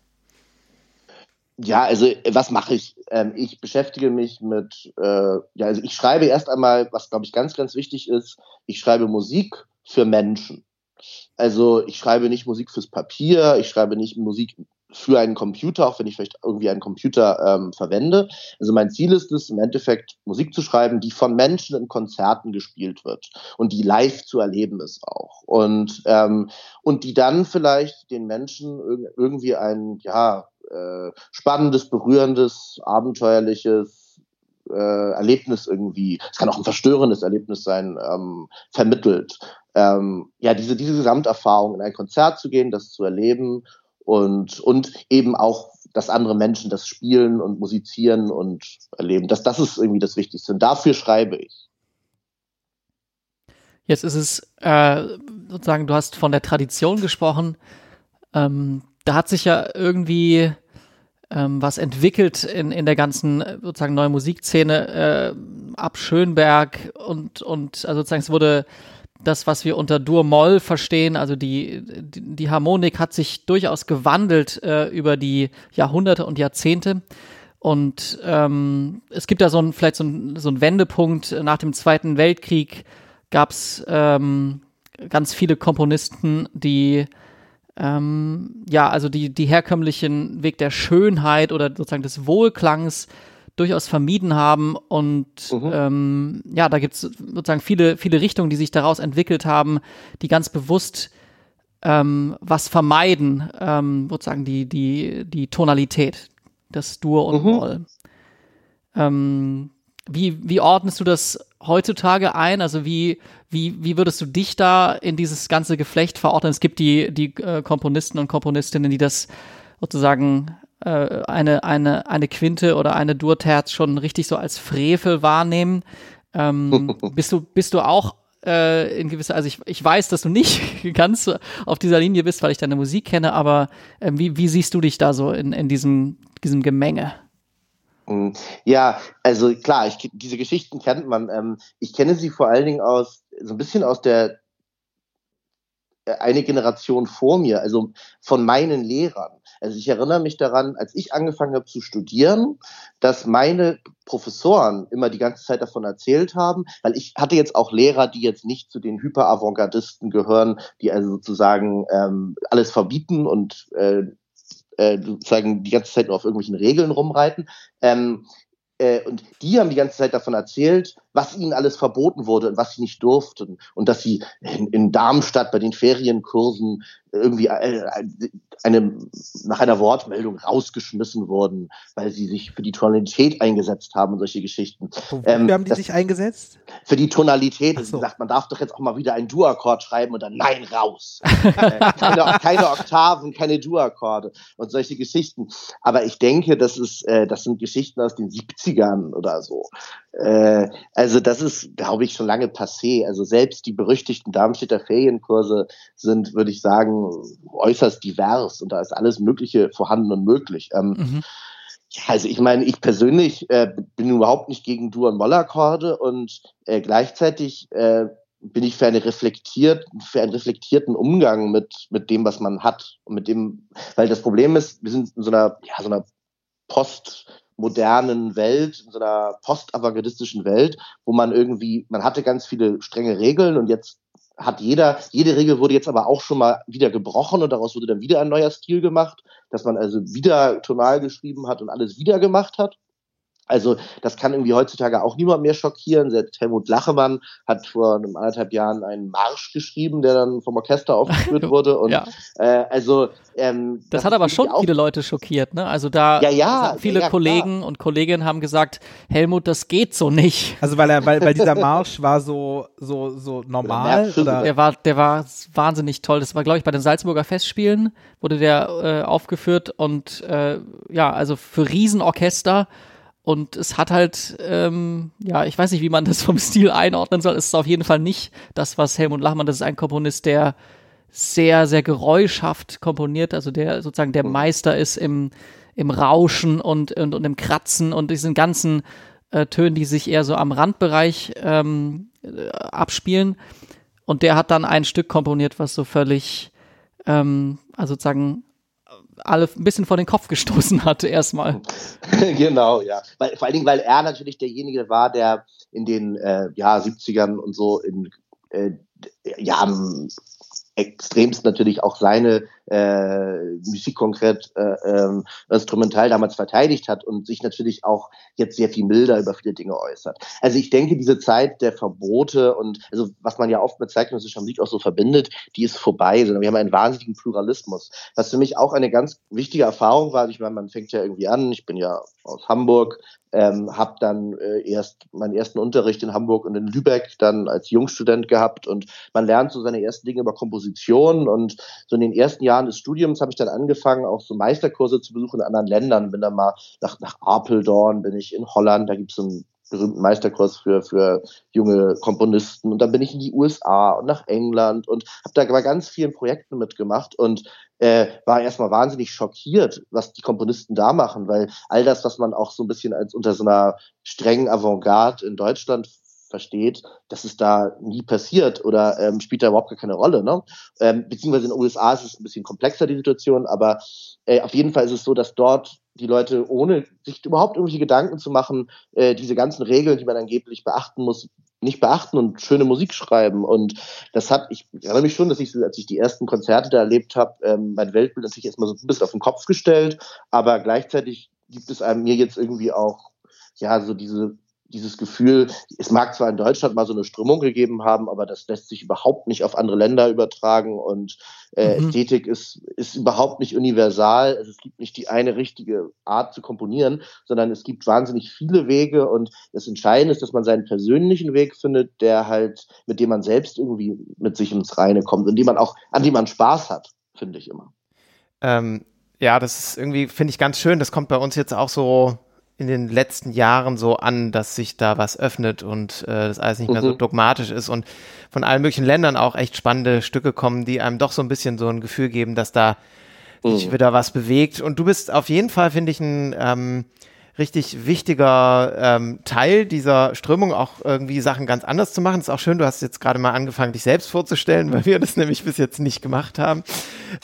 Ja, also was mache ich? Ähm, ich beschäftige mich mit, äh, ja, also ich schreibe erst einmal, was glaube ich ganz, ganz wichtig ist, ich schreibe Musik für Menschen. Also ich schreibe nicht Musik fürs Papier, ich schreibe nicht Musik für einen Computer, auch wenn ich vielleicht irgendwie einen Computer ähm, verwende. Also mein Ziel ist es, im Endeffekt Musik zu schreiben, die von Menschen in Konzerten gespielt wird und die live zu erleben ist auch. Und, ähm, und die dann vielleicht den Menschen irgendwie ein, ja, äh, spannendes, berührendes, abenteuerliches äh, Erlebnis irgendwie, es kann auch ein verstörendes Erlebnis sein, ähm, vermittelt. Ähm, ja, diese, diese Gesamterfahrung in ein Konzert zu gehen, das zu erleben und, und eben auch, dass andere Menschen das spielen und musizieren und erleben. Das, das ist irgendwie das Wichtigste. Und dafür schreibe ich. Jetzt ist es äh, sozusagen, du hast von der Tradition gesprochen. Ähm, da hat sich ja irgendwie ähm, was entwickelt in, in der ganzen sozusagen neuen Musikszene äh, ab Schönberg und, und also sozusagen es wurde das, was wir unter Dur-Moll verstehen, also die, die, die, Harmonik hat sich durchaus gewandelt äh, über die Jahrhunderte und Jahrzehnte. Und ähm, es gibt da so ein, vielleicht so ein, so ein Wendepunkt. Nach dem Zweiten Weltkrieg gab es ähm, ganz viele Komponisten, die ähm, ja, also die, die herkömmlichen Weg der Schönheit oder sozusagen des Wohlklangs durchaus vermieden haben. Und mhm. ähm, ja, da gibt es sozusagen viele, viele Richtungen, die sich daraus entwickelt haben, die ganz bewusst ähm, was vermeiden, ähm, sozusagen die, die, die Tonalität, das Dur und mhm. Moll. Ähm, wie, wie ordnest du das heutzutage ein? Also wie, wie, wie würdest du dich da in dieses ganze Geflecht verordnen? Es gibt die, die äh, Komponisten und Komponistinnen, die das sozusagen äh, eine, eine, eine Quinte oder eine Durterz schon richtig so als Frevel wahrnehmen. Ähm, bist du, bist du auch äh, in gewisser, also ich, ich weiß, dass du nicht ganz auf dieser Linie bist, weil ich deine Musik kenne, aber äh, wie, wie siehst du dich da so in, in diesem, diesem Gemenge? Mm, ja, also klar, ich, diese Geschichten kennt man. Ähm, ich kenne sie vor allen Dingen aus, so ein bisschen aus der äh, eine Generation vor mir, also von meinen Lehrern. Also ich erinnere mich daran, als ich angefangen habe zu studieren, dass meine Professoren immer die ganze Zeit davon erzählt haben, weil ich hatte jetzt auch Lehrer, die jetzt nicht zu den Hyperavantgardisten gehören, die also sozusagen ähm, alles verbieten und äh, äh, sozusagen die ganze Zeit nur auf irgendwelchen Regeln rumreiten. Ähm, äh, und die haben die ganze Zeit davon erzählt, was ihnen alles verboten wurde und was sie nicht durften. Und dass sie in, in Darmstadt bei den Ferienkursen irgendwie äh, eine, nach einer Wortmeldung rausgeschmissen wurden, weil sie sich für die Tonalität eingesetzt haben und solche Geschichten. Ähm, haben die das, sich eingesetzt? Für die Tonalität. So. gesagt, man darf doch jetzt auch mal wieder einen Du-Akkord schreiben und dann Nein, raus. äh, keine, keine, Oktaven, keine Du-Akkorde und solche Geschichten. Aber ich denke, das, ist, äh, das sind Geschichten aus den 70ern oder so. Äh, also das ist, glaube ich, schon lange passé. Also selbst die berüchtigten Darmstädter Ferienkurse sind, würde ich sagen, äußerst divers und da ist alles Mögliche vorhanden und möglich. Ähm, mhm. also ich meine, ich persönlich äh, bin überhaupt nicht gegen Dur- und Mollakkorde und äh, gleichzeitig äh, bin ich für, eine reflektiert, für einen reflektierten Umgang mit, mit dem, was man hat. Und mit dem, weil das Problem ist, wir sind in so einer, ja, so einer Post- modernen Welt, in so einer postavantgardistischen Welt, wo man irgendwie, man hatte ganz viele strenge Regeln und jetzt hat jeder, jede Regel wurde jetzt aber auch schon mal wieder gebrochen und daraus wurde dann wieder ein neuer Stil gemacht, dass man also wieder tonal geschrieben hat und alles wieder gemacht hat. Also das kann irgendwie heutzutage auch niemand mehr schockieren. Selbst Helmut Lachemann hat vor einem anderthalb Jahren einen Marsch geschrieben, der dann vom Orchester aufgeführt wurde. Und ja. äh, also ähm, das, das hat aber schon viele Leute schockiert, ne? Also da ja, ja, viele ja, Kollegen und Kolleginnen haben gesagt, Helmut, das geht so nicht. Also weil er, weil, weil dieser Marsch war so so so normal. Oder? Der war der war wahnsinnig toll. Das war glaube ich bei den Salzburger Festspielen wurde der äh, aufgeführt und äh, ja also für Riesenorchester und es hat halt, ähm, ja, ich weiß nicht, wie man das vom Stil einordnen soll. Es ist auf jeden Fall nicht das, was Helmut Lachmann, das ist ein Komponist, der sehr, sehr geräuschhaft komponiert, also der sozusagen der Meister ist im, im Rauschen und, und, und im Kratzen und diesen ganzen äh, Tönen, die sich eher so am Randbereich ähm, äh, abspielen. Und der hat dann ein Stück komponiert, was so völlig, ähm, also sozusagen alle ein bisschen vor den Kopf gestoßen hatte erstmal. genau, ja. Weil, vor allen Dingen, weil er natürlich derjenige war, der in den äh, ja, 70ern und so in äh, ja, extremst natürlich auch seine äh, Musik konkret äh, ähm, instrumental damals verteidigt hat und sich natürlich auch jetzt sehr viel milder über viele Dinge äußert. Also ich denke, diese Zeit der Verbote und also was man ja oft mit zeitgenössischer Musik auch so verbindet, die ist vorbei, sondern wir haben einen wahnsinnigen Pluralismus. Was für mich auch eine ganz wichtige Erfahrung war, ich meine, man fängt ja irgendwie an, ich bin ja aus Hamburg, ähm, habe dann äh, erst meinen ersten Unterricht in Hamburg und in Lübeck dann als Jungstudent gehabt und man lernt so seine ersten Dinge über Komposition und so in den ersten Jahren des Studiums habe ich dann angefangen, auch so Meisterkurse zu besuchen in anderen Ländern. Bin dann mal nach, nach Apeldoorn, bin ich in Holland, da gibt es so einen berühmten Meisterkurs für, für junge Komponisten. Und dann bin ich in die USA und nach England und habe da bei ganz vielen Projekten mitgemacht und äh, war erstmal wahnsinnig schockiert, was die Komponisten da machen, weil all das, was man auch so ein bisschen als unter so einer strengen Avantgarde in Deutschland versteht, dass es da nie passiert oder ähm, spielt da überhaupt gar keine Rolle. Ne? Ähm, beziehungsweise in den USA ist es ein bisschen komplexer, die Situation, aber äh, auf jeden Fall ist es so, dass dort die Leute, ohne sich überhaupt irgendwelche Gedanken zu machen, äh, diese ganzen Regeln, die man angeblich beachten muss, nicht beachten und schöne Musik schreiben. Und das hat, ich erinnere mich schon, dass ich, als ich die ersten Konzerte da erlebt habe, ähm, mein Weltbild natürlich erstmal so ein bisschen auf den Kopf gestellt, aber gleichzeitig gibt es einem mir jetzt irgendwie auch ja, so diese dieses Gefühl, es mag zwar in Deutschland mal so eine Strömung gegeben haben, aber das lässt sich überhaupt nicht auf andere Länder übertragen und äh, mhm. Ästhetik ist, ist überhaupt nicht universal. Also es gibt nicht die eine richtige Art zu komponieren, sondern es gibt wahnsinnig viele Wege und das Entscheidende ist, dass man seinen persönlichen Weg findet, der halt, mit dem man selbst irgendwie mit sich ins Reine kommt und dem man auch, an dem man Spaß hat, finde ich immer. Ähm, ja, das ist irgendwie, finde ich ganz schön. Das kommt bei uns jetzt auch so in den letzten Jahren so an, dass sich da was öffnet und äh, das alles nicht mehr so Mhm. dogmatisch ist und von allen möglichen Ländern auch echt spannende Stücke kommen, die einem doch so ein bisschen so ein Gefühl geben, dass da sich Mhm. wieder was bewegt. Und du bist auf jeden Fall, finde ich, ein ähm, richtig wichtiger ähm, Teil dieser Strömung, auch irgendwie Sachen ganz anders zu machen. Ist auch schön, du hast jetzt gerade mal angefangen, dich selbst vorzustellen, weil wir das nämlich bis jetzt nicht gemacht haben.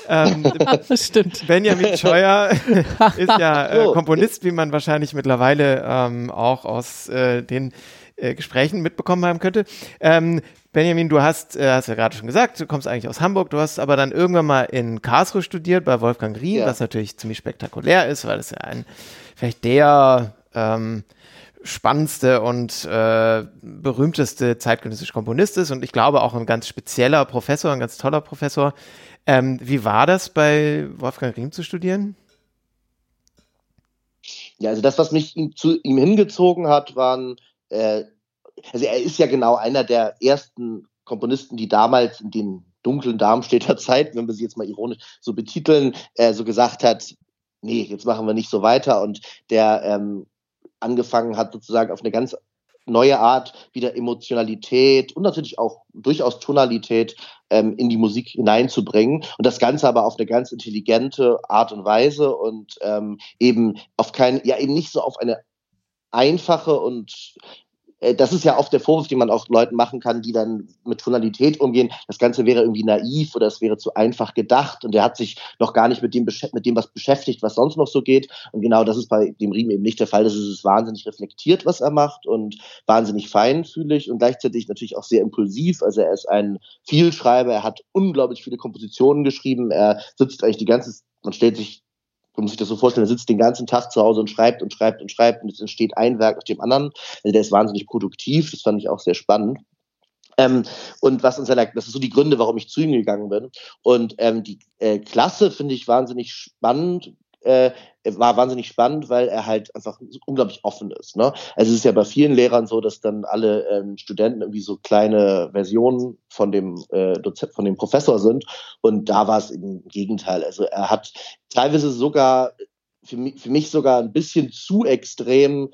Ähm, Das stimmt. Benjamin Scheuer ist ja äh. Komponist, wie man wahrscheinlich mittlerweile ähm, auch aus äh, den äh, Gesprächen mitbekommen haben könnte. Ähm, Benjamin, du hast, äh, hast ja gerade schon gesagt, du kommst eigentlich aus Hamburg, du hast aber dann irgendwann mal in Karlsruhe studiert bei Wolfgang Rien, Ja. was natürlich ziemlich spektakulär ist, weil das ja ein vielleicht der ähm, spannendste und äh, berühmteste zeitgenössische Komponist ist und ich glaube auch ein ganz spezieller Professor, ein ganz toller Professor. Ähm, wie war das bei Wolfgang Riem zu studieren? Ja, also das, was mich ihm, zu ihm hingezogen hat, waren, äh, also er ist ja genau einer der ersten Komponisten, die damals in den dunklen Darmstädter Zeiten, wenn wir sie jetzt mal ironisch so betiteln, äh, so gesagt hat, nee, jetzt machen wir nicht so weiter. Und der ähm, angefangen hat sozusagen auf eine ganz neue Art wieder Emotionalität und natürlich auch durchaus Tonalität ähm, in die Musik hineinzubringen. Und das Ganze aber auf eine ganz intelligente Art und Weise und ähm, eben auf kein, ja eben nicht so auf eine einfache und das ist ja oft der Vorwurf, den man auch Leuten machen kann, die dann mit Tonalität umgehen. Das Ganze wäre irgendwie naiv oder es wäre zu einfach gedacht und er hat sich noch gar nicht mit dem, mit dem was beschäftigt, was sonst noch so geht. Und genau das ist bei dem Riemen eben nicht der Fall. Das ist wahnsinnig reflektiert, was er macht und wahnsinnig feinfühlig und gleichzeitig natürlich auch sehr impulsiv. Also er ist ein Vielschreiber, er hat unglaublich viele Kompositionen geschrieben. Er sitzt eigentlich die ganze, man stellt sich man muss sich das so vorstellen, er sitzt den ganzen Tag zu Hause und schreibt und schreibt und schreibt und es entsteht ein Werk nach dem anderen. Also der ist wahnsinnig produktiv, das fand ich auch sehr spannend. Ähm, und was in seiner, das ist so die Gründe, warum ich zu ihm gegangen bin. Und ähm, die äh, Klasse finde ich wahnsinnig spannend, äh, war wahnsinnig spannend, weil er halt einfach unglaublich offen ist. Ne? Also es ist ja bei vielen Lehrern so, dass dann alle ähm, Studenten irgendwie so kleine Versionen von dem äh, Dozent, von dem Professor sind. Und da war es im Gegenteil. Also er hat teilweise sogar für mich, für mich sogar ein bisschen zu extrem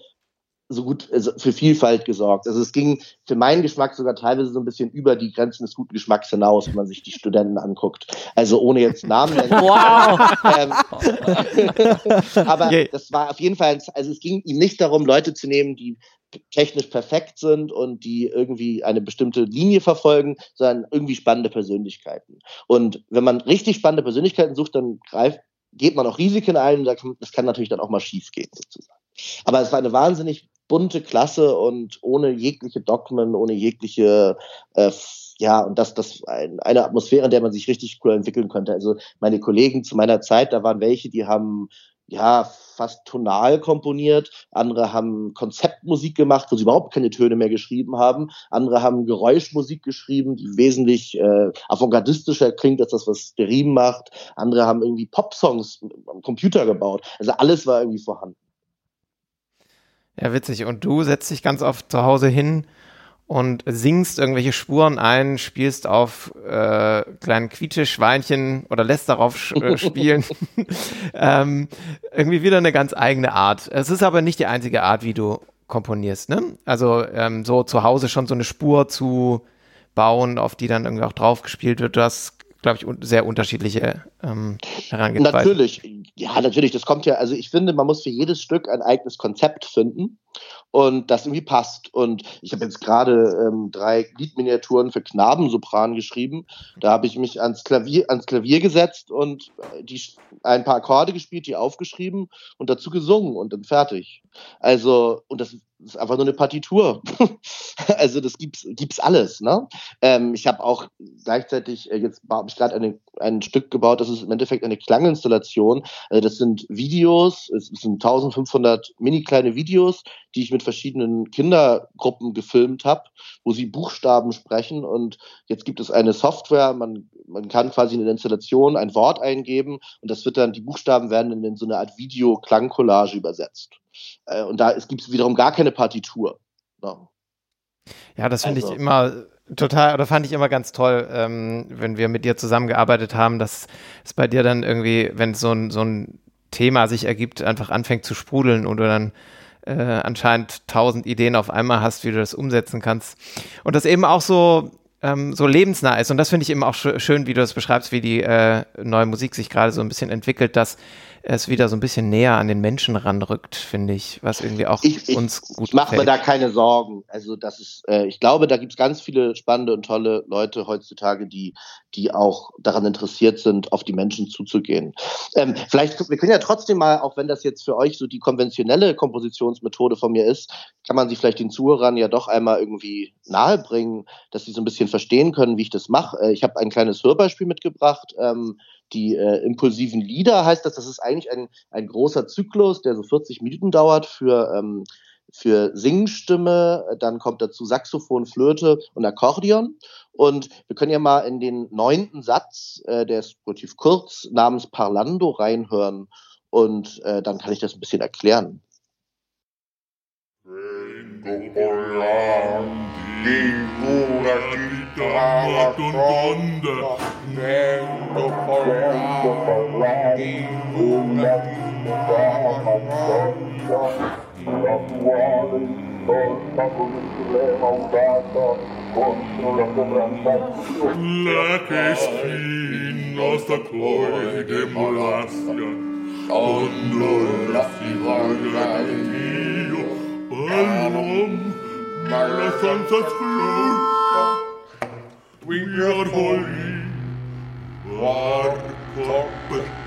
so gut also für Vielfalt gesorgt. Also es ging für meinen Geschmack sogar teilweise so ein bisschen über die Grenzen des guten Geschmacks hinaus, wenn man sich die Studenten anguckt. Also ohne jetzt Namen nennen. Wow. Ähm, aber Yeah. das war auf jeden Fall, also es ging ihm nicht darum, Leute zu nehmen, die technisch perfekt sind und die irgendwie eine bestimmte Linie verfolgen, sondern irgendwie spannende Persönlichkeiten. Und wenn man richtig spannende Persönlichkeiten sucht, dann greift, geht man auch Risiken ein und das kann natürlich dann auch mal schief gehen, sozusagen. Aber es war eine wahnsinnig bunte Klasse und ohne jegliche Dogmen, ohne jegliche, äh, ja, und das, das ein, eine Atmosphäre, in der man sich richtig cool entwickeln könnte. Also meine Kollegen zu meiner Zeit, da waren welche, die haben ja fast tonal komponiert, andere haben Konzeptmusik gemacht, wo sie überhaupt keine Töne mehr geschrieben haben, andere haben Geräuschmusik geschrieben, die wesentlich äh, avantgardistischer klingt als das, was der Riemen macht, andere haben irgendwie Popsongs am Computer gebaut. Also alles war irgendwie vorhanden. Ja, witzig. Und du setzt dich ganz oft zu Hause hin und singst irgendwelche Spuren ein, spielst auf äh, kleinen Quietscheschweinchen oder lässt darauf äh, spielen. ähm, irgendwie wieder eine ganz eigene Art. Es ist aber nicht die einzige Art, wie du komponierst, ne? Also ähm, so zu Hause schon so eine Spur zu bauen, auf die dann irgendwie auch drauf gespielt wird. Du hast, glaube ich, un sehr unterschiedliche ähm, Herangehensweisen. Natürlich, ja, natürlich. Das kommt ja, also ich finde, man muss für jedes Stück ein eigenes Konzept finden und das irgendwie passt. Und ich habe jetzt gerade ähm, drei Liedminiaturen für Knabensopran geschrieben. Da habe ich mich ans Klavier, ans Klavier gesetzt und äh, die, ein paar Akkorde gespielt, die aufgeschrieben und dazu gesungen und dann fertig. Also, und das ist einfach nur eine Partitur. also das gibt's, gibt's alles. Ne? Ähm, ich habe auch gleichzeitig, äh, jetzt habe ich gerade ein Stück gebaut, das ist im Endeffekt eine Klanginstallation. Also das sind Videos, es sind 1500 mini kleine Videos, die ich mit verschiedenen Kindergruppen gefilmt habe, wo sie Buchstaben sprechen. Und jetzt gibt es eine Software, man, man kann quasi in der Installation ein Wort eingeben und das wird dann, die Buchstaben werden in so eine Art Video-Klangcollage übersetzt. Äh, und da gibt es wiederum gar keine Partitur. No. Ja, das finde also. ich immer total, oder fand ich immer ganz toll, ähm, wenn wir mit dir zusammengearbeitet haben, dass es bei dir dann irgendwie, wenn so ein, so ein Thema sich ergibt, einfach anfängt zu sprudeln und du dann äh, anscheinend tausend Ideen auf einmal hast, wie du das umsetzen kannst. Und das eben auch so, ähm, so lebensnah ist. Und das finde ich eben auch sch schön, wie du das beschreibst, wie die äh, neue Musik sich gerade so ein bisschen entwickelt, dass es wieder so ein bisschen näher an den Menschen ranrückt, finde ich, was irgendwie auch ich, ich, uns gut Ich mache mir da keine Sorgen. Also das ist, äh, ich glaube, da gibt es ganz viele spannende und tolle Leute heutzutage, die, die auch daran interessiert sind, auf die Menschen zuzugehen. Ähm, vielleicht, wir können ja trotzdem mal, auch wenn das jetzt für euch so die konventionelle Kompositionsmethode von mir ist, kann man sie vielleicht den Zuhörern ja doch einmal irgendwie nahebringen, dass sie so ein bisschen verstehen können, wie ich das mache. Äh, ich habe ein kleines Hörbeispiel mitgebracht. Ähm, die äh, impulsiven Lieder heißt das, das ist eigentlich ein, ein großer Zyklus, der so 40 Minuten dauert für, ähm, für Singstimme, dann kommt dazu Saxophon, Flöte und Akkordeon. Und wir können ja mal in den neunten Satz, äh, der ist relativ kurz, namens Parlando reinhören und äh, dann kann ich das ein bisschen erklären. figura di trama tonda nendo parlando parlando figura di la quale lotta la sovrannazione la la Marla sunset's blue. We are holy. War corporate.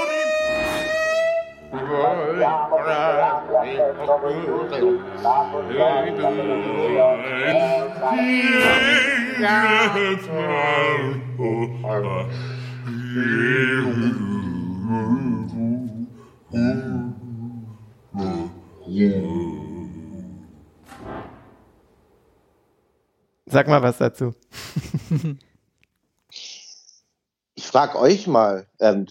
Sag mal was dazu. ich frage euch mal, ähm,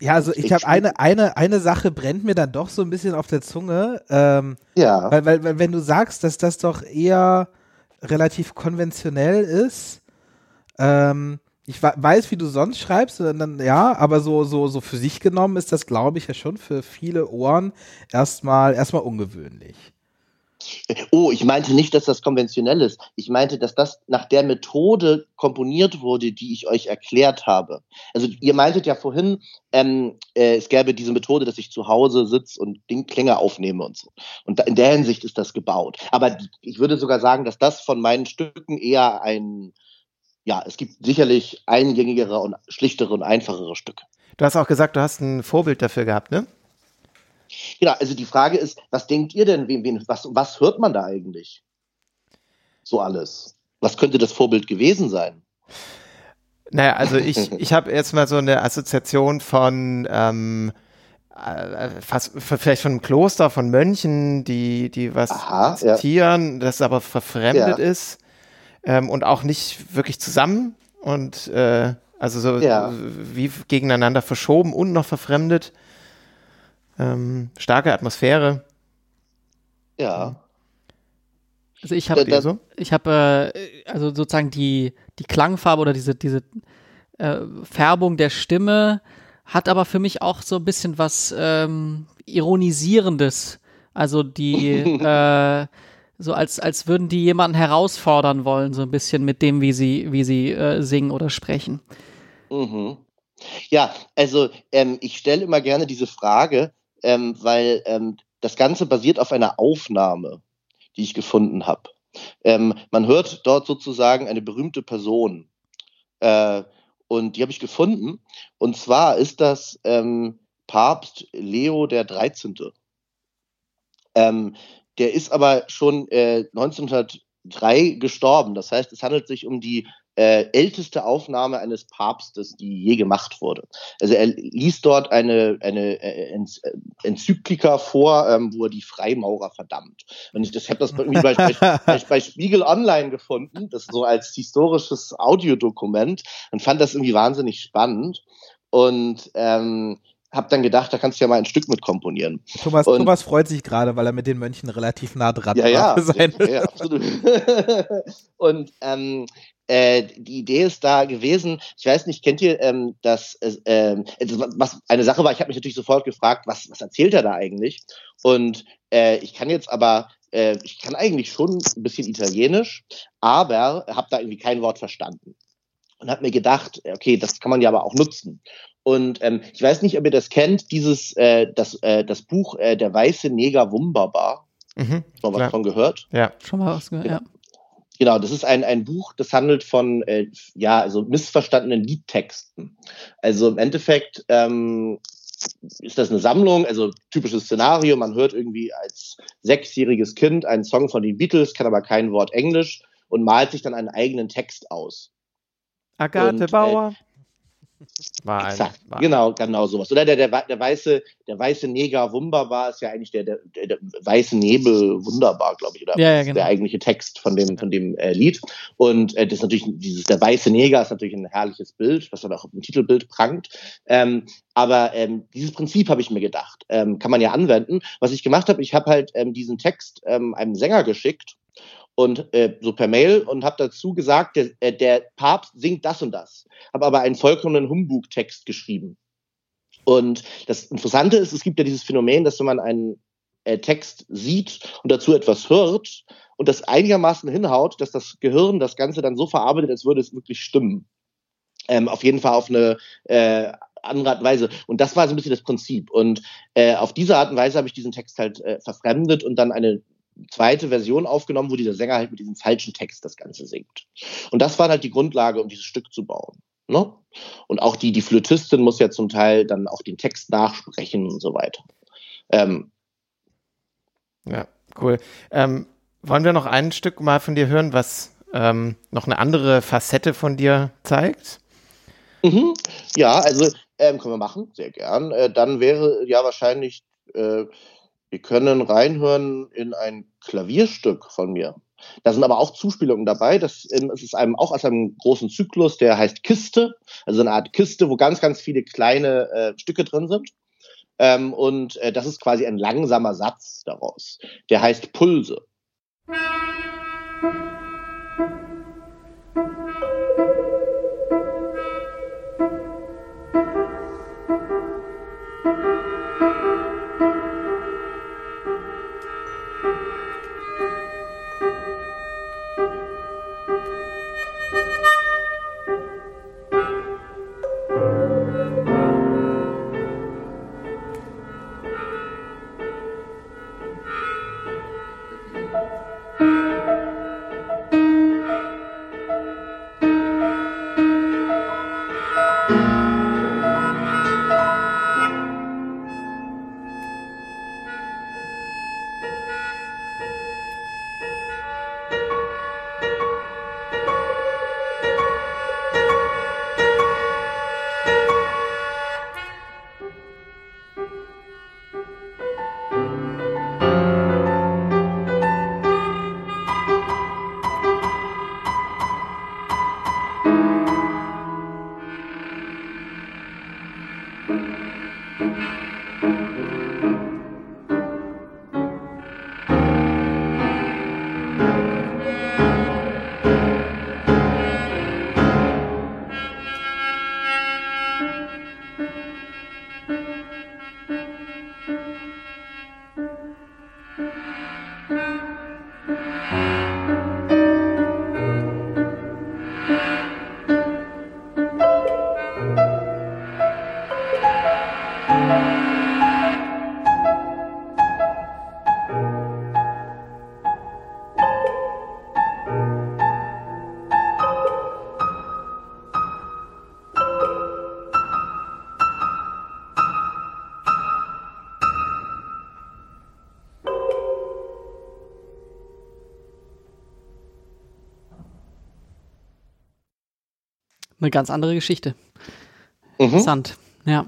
ja, also ich, ich habe eine, eine, eine Sache brennt mir dann doch so ein bisschen auf der Zunge. Ähm, ja. Weil, weil, weil, wenn du sagst, dass das doch eher relativ konventionell ist, ähm, ich weiß, wie du sonst schreibst, dann, ja, aber so, so, so für sich genommen ist das, glaube ich, ja schon für viele Ohren erstmal, erstmal ungewöhnlich. Oh, ich meinte nicht, dass das konventionell ist. Ich meinte, dass das nach der Methode komponiert wurde, die ich euch erklärt habe. Also ihr meintet ja vorhin, ähm, äh, es gäbe diese Methode, dass ich zu Hause sitze und Ding Klänge aufnehme und so. Und da, in der Hinsicht ist das gebaut. Aber ich würde sogar sagen, dass das von meinen Stücken eher ein, ja, es gibt sicherlich eingängigere und schlichtere und einfachere Stücke. Du hast auch gesagt, du hast ein Vorbild dafür gehabt, ne? Genau, also die Frage ist, was denkt ihr denn, wen, wen, was, was hört man da eigentlich? So alles. Was könnte das Vorbild gewesen sein? Naja, also ich, ich habe jetzt mal so eine Assoziation von ähm, äh, fast vielleicht von einem Kloster, von Mönchen, die, die was Aha, zitieren, ja. das aber verfremdet ja. ist ähm, und auch nicht wirklich zusammen und äh, also so ja. wie gegeneinander verschoben und noch verfremdet. Ähm, starke Atmosphäre. Ja. Also ich habe, ja, ich habe, äh, also sozusagen die die Klangfarbe oder diese diese äh, Färbung der Stimme hat aber für mich auch so ein bisschen was ähm, ironisierendes. Also die äh, so als als würden die jemanden herausfordern wollen, so ein bisschen mit dem, wie sie wie sie äh, singen oder sprechen. Mhm. Ja, also ähm, ich stelle immer gerne diese Frage, ähm, weil ähm, das Ganze basiert auf einer Aufnahme, die ich gefunden habe. Ähm, man hört dort sozusagen eine berühmte Person. Äh, und die habe ich gefunden. Und zwar ist das ähm, Papst Leo der 13. Ähm, der ist aber schon äh, 1903 gestorben. Das heißt, es handelt sich um die äh, älteste Aufnahme eines Papstes, die je gemacht wurde. Also er liest dort eine, eine äh, äh Enzyklika vor, ähm, wo er die Freimaurer verdammt. Und ich, ich habe das bei, bei, bei, Spiegel Online gefunden, das so als historisches Audiodokument und fand das irgendwie wahnsinnig spannend. Und ähm, habe dann gedacht, da kannst du ja mal ein Stück mit komponieren. Thomas, und, Thomas freut sich gerade, weil er mit den Mönchen relativ nah dran ja, ja, sein ja, ja, absolut. und ähm, äh, die Idee ist da gewesen, ich weiß nicht, kennt ihr ähm, das, äh, was eine Sache war, ich habe mich natürlich sofort gefragt, was, was erzählt er da eigentlich? Und äh, ich kann jetzt aber, äh, ich kann eigentlich schon ein bisschen Italienisch, aber habe da irgendwie kein Wort verstanden. Und habe mir gedacht, okay, das kann man ja aber auch nutzen. Und ähm, ich weiß nicht, ob ihr das kennt, dieses, äh, das, äh, das Buch äh, Der weiße Neger Wunderbar. Mhm, Schon mal was davon gehört? Ja. Schon mal was gehört, genau. ja. Genau, das ist ein, ein Buch, das handelt von äh, ja, also missverstandenen Liedtexten. Also im Endeffekt ähm, ist das eine Sammlung, also typisches Szenario, man hört irgendwie als sechsjähriges Kind einen Song von den Beatles, kann aber kein Wort Englisch und malt sich dann einen eigenen Text aus. Agathe und, Bauer. Äh, war ein, Exakt, war genau, genau sowas. Oder der, der, der, weiße, der weiße Neger wunderbar ist ja eigentlich der, der, der weiße Nebel wunderbar, glaube ich, oder ja, ja, genau. der eigentliche Text von dem, von dem äh, Lied. Und äh, das ist natürlich, dieses, der weiße Neger ist natürlich ein herrliches Bild, was dann auch im Titelbild prangt. Ähm, aber ähm, dieses Prinzip habe ich mir gedacht, ähm, kann man ja anwenden. Was ich gemacht habe, ich habe halt ähm, diesen Text ähm, einem Sänger geschickt und äh, so per Mail und habe dazu gesagt, der, äh, der Papst singt das und das. Habe aber einen vollkommenen Humbug-Text geschrieben. Und das Interessante ist, es gibt ja dieses Phänomen, dass wenn man einen äh, Text sieht und dazu etwas hört und das einigermaßen hinhaut, dass das Gehirn das Ganze dann so verarbeitet, als würde es wirklich stimmen. Ähm, auf jeden Fall auf eine äh, andere Art und Weise. Und das war so ein bisschen das Prinzip. Und äh, auf diese Art und Weise habe ich diesen Text halt äh, verfremdet und dann eine zweite Version aufgenommen, wo dieser Sänger halt mit diesem falschen Text das Ganze singt. Und das war halt die Grundlage, um dieses Stück zu bauen. Ne? Und auch die, die Flötistin muss ja zum Teil dann auch den Text nachsprechen und so weiter. Ähm, ja, cool. Ähm, wollen wir noch ein Stück mal von dir hören, was ähm, noch eine andere Facette von dir zeigt? Mhm. Ja, also ähm, können wir machen, sehr gern. Äh, dann wäre ja wahrscheinlich äh, wir können reinhören in ein Klavierstück von mir. Da sind aber auch Zuspielungen dabei. Das ist einem auch aus einem großen Zyklus, der heißt Kiste, also eine Art Kiste, wo ganz, ganz viele kleine äh, Stücke drin sind. Ähm, und äh, das ist quasi ein langsamer Satz daraus. Der heißt Pulse. Música eine ganz andere Geschichte. Mhm. Interessant, ja.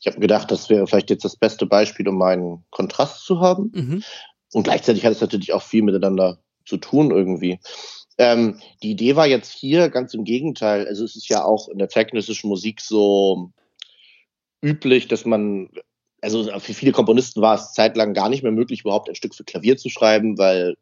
Ich habe gedacht, das wäre vielleicht jetzt das beste Beispiel, um einen Kontrast zu haben. Mhm. Und gleichzeitig hat es natürlich auch viel miteinander zu tun irgendwie. Ähm, die Idee war jetzt hier ganz im Gegenteil. Also es ist ja auch in der zeitgenössischen Musik so üblich, dass man, also für viele Komponisten war es zeitlang gar nicht mehr möglich, überhaupt ein Stück für Klavier zu schreiben, weil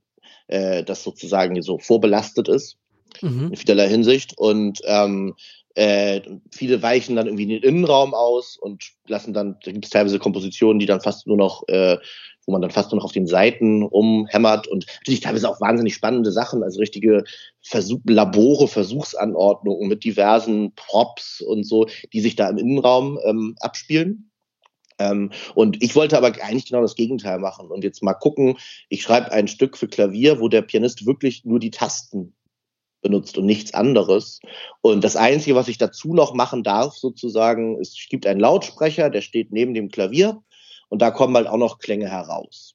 äh, das sozusagen so vorbelastet ist mhm. in vielerlei Hinsicht. Und ähm, äh, viele weichen dann irgendwie in den Innenraum aus und lassen dann, da gibt es teilweise Kompositionen, die dann fast nur noch, äh, wo man dann fast nur noch auf den Seiten rumhämmert und natürlich teilweise auch wahnsinnig spannende Sachen, also richtige Versuch, Labore, Versuchsanordnungen mit diversen Props und so, die sich da im Innenraum ähm, abspielen. Ähm, und ich wollte aber eigentlich genau das Gegenteil machen und jetzt mal gucken, ich schreibe ein Stück für Klavier, wo der Pianist wirklich nur die Tasten benutzt und nichts anderes. Und das Einzige, was ich dazu noch machen darf, sozusagen, ist, es gibt einen Lautsprecher, der steht neben dem Klavier und da kommen halt auch noch Klänge heraus.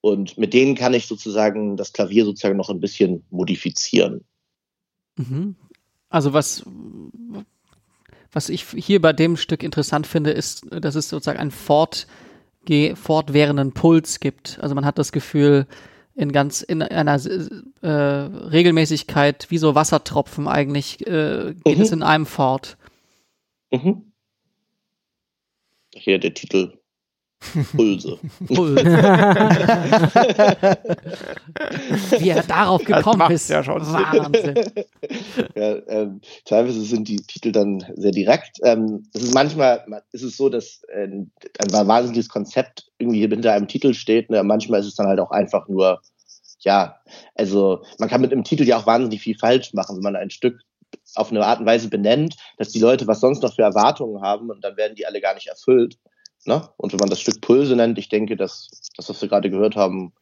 Und mit denen kann ich sozusagen das Klavier sozusagen noch ein bisschen modifizieren. Mhm. Also was, was ich hier bei dem Stück interessant finde, ist, dass es sozusagen einen fort, fortwährenden Puls gibt. Also man hat das Gefühl, in ganz in einer äh, Regelmäßigkeit, wie so Wassertropfen eigentlich, äh, geht mhm. es in einem fort. Mhm. Hier der Titel Pulse. Pulse. Wie er darauf gekommen ist. Ja schon Wahnsinn. ja, ähm, teilweise sind die Titel dann sehr direkt. Ähm, es ist manchmal ist es so, dass äh, ein wahnsinniges Konzept irgendwie hinter einem Titel steht. Ne? Manchmal ist es dann halt auch einfach nur, ja, also man kann mit einem Titel ja auch wahnsinnig viel falsch machen, wenn man ein Stück auf eine Art und Weise benennt, dass die Leute was sonst noch für Erwartungen haben und dann werden die alle gar nicht erfüllt. Ne? Und wenn man das Stück Pulse nennt, ich denke, dass das, was wir gerade gehört haben,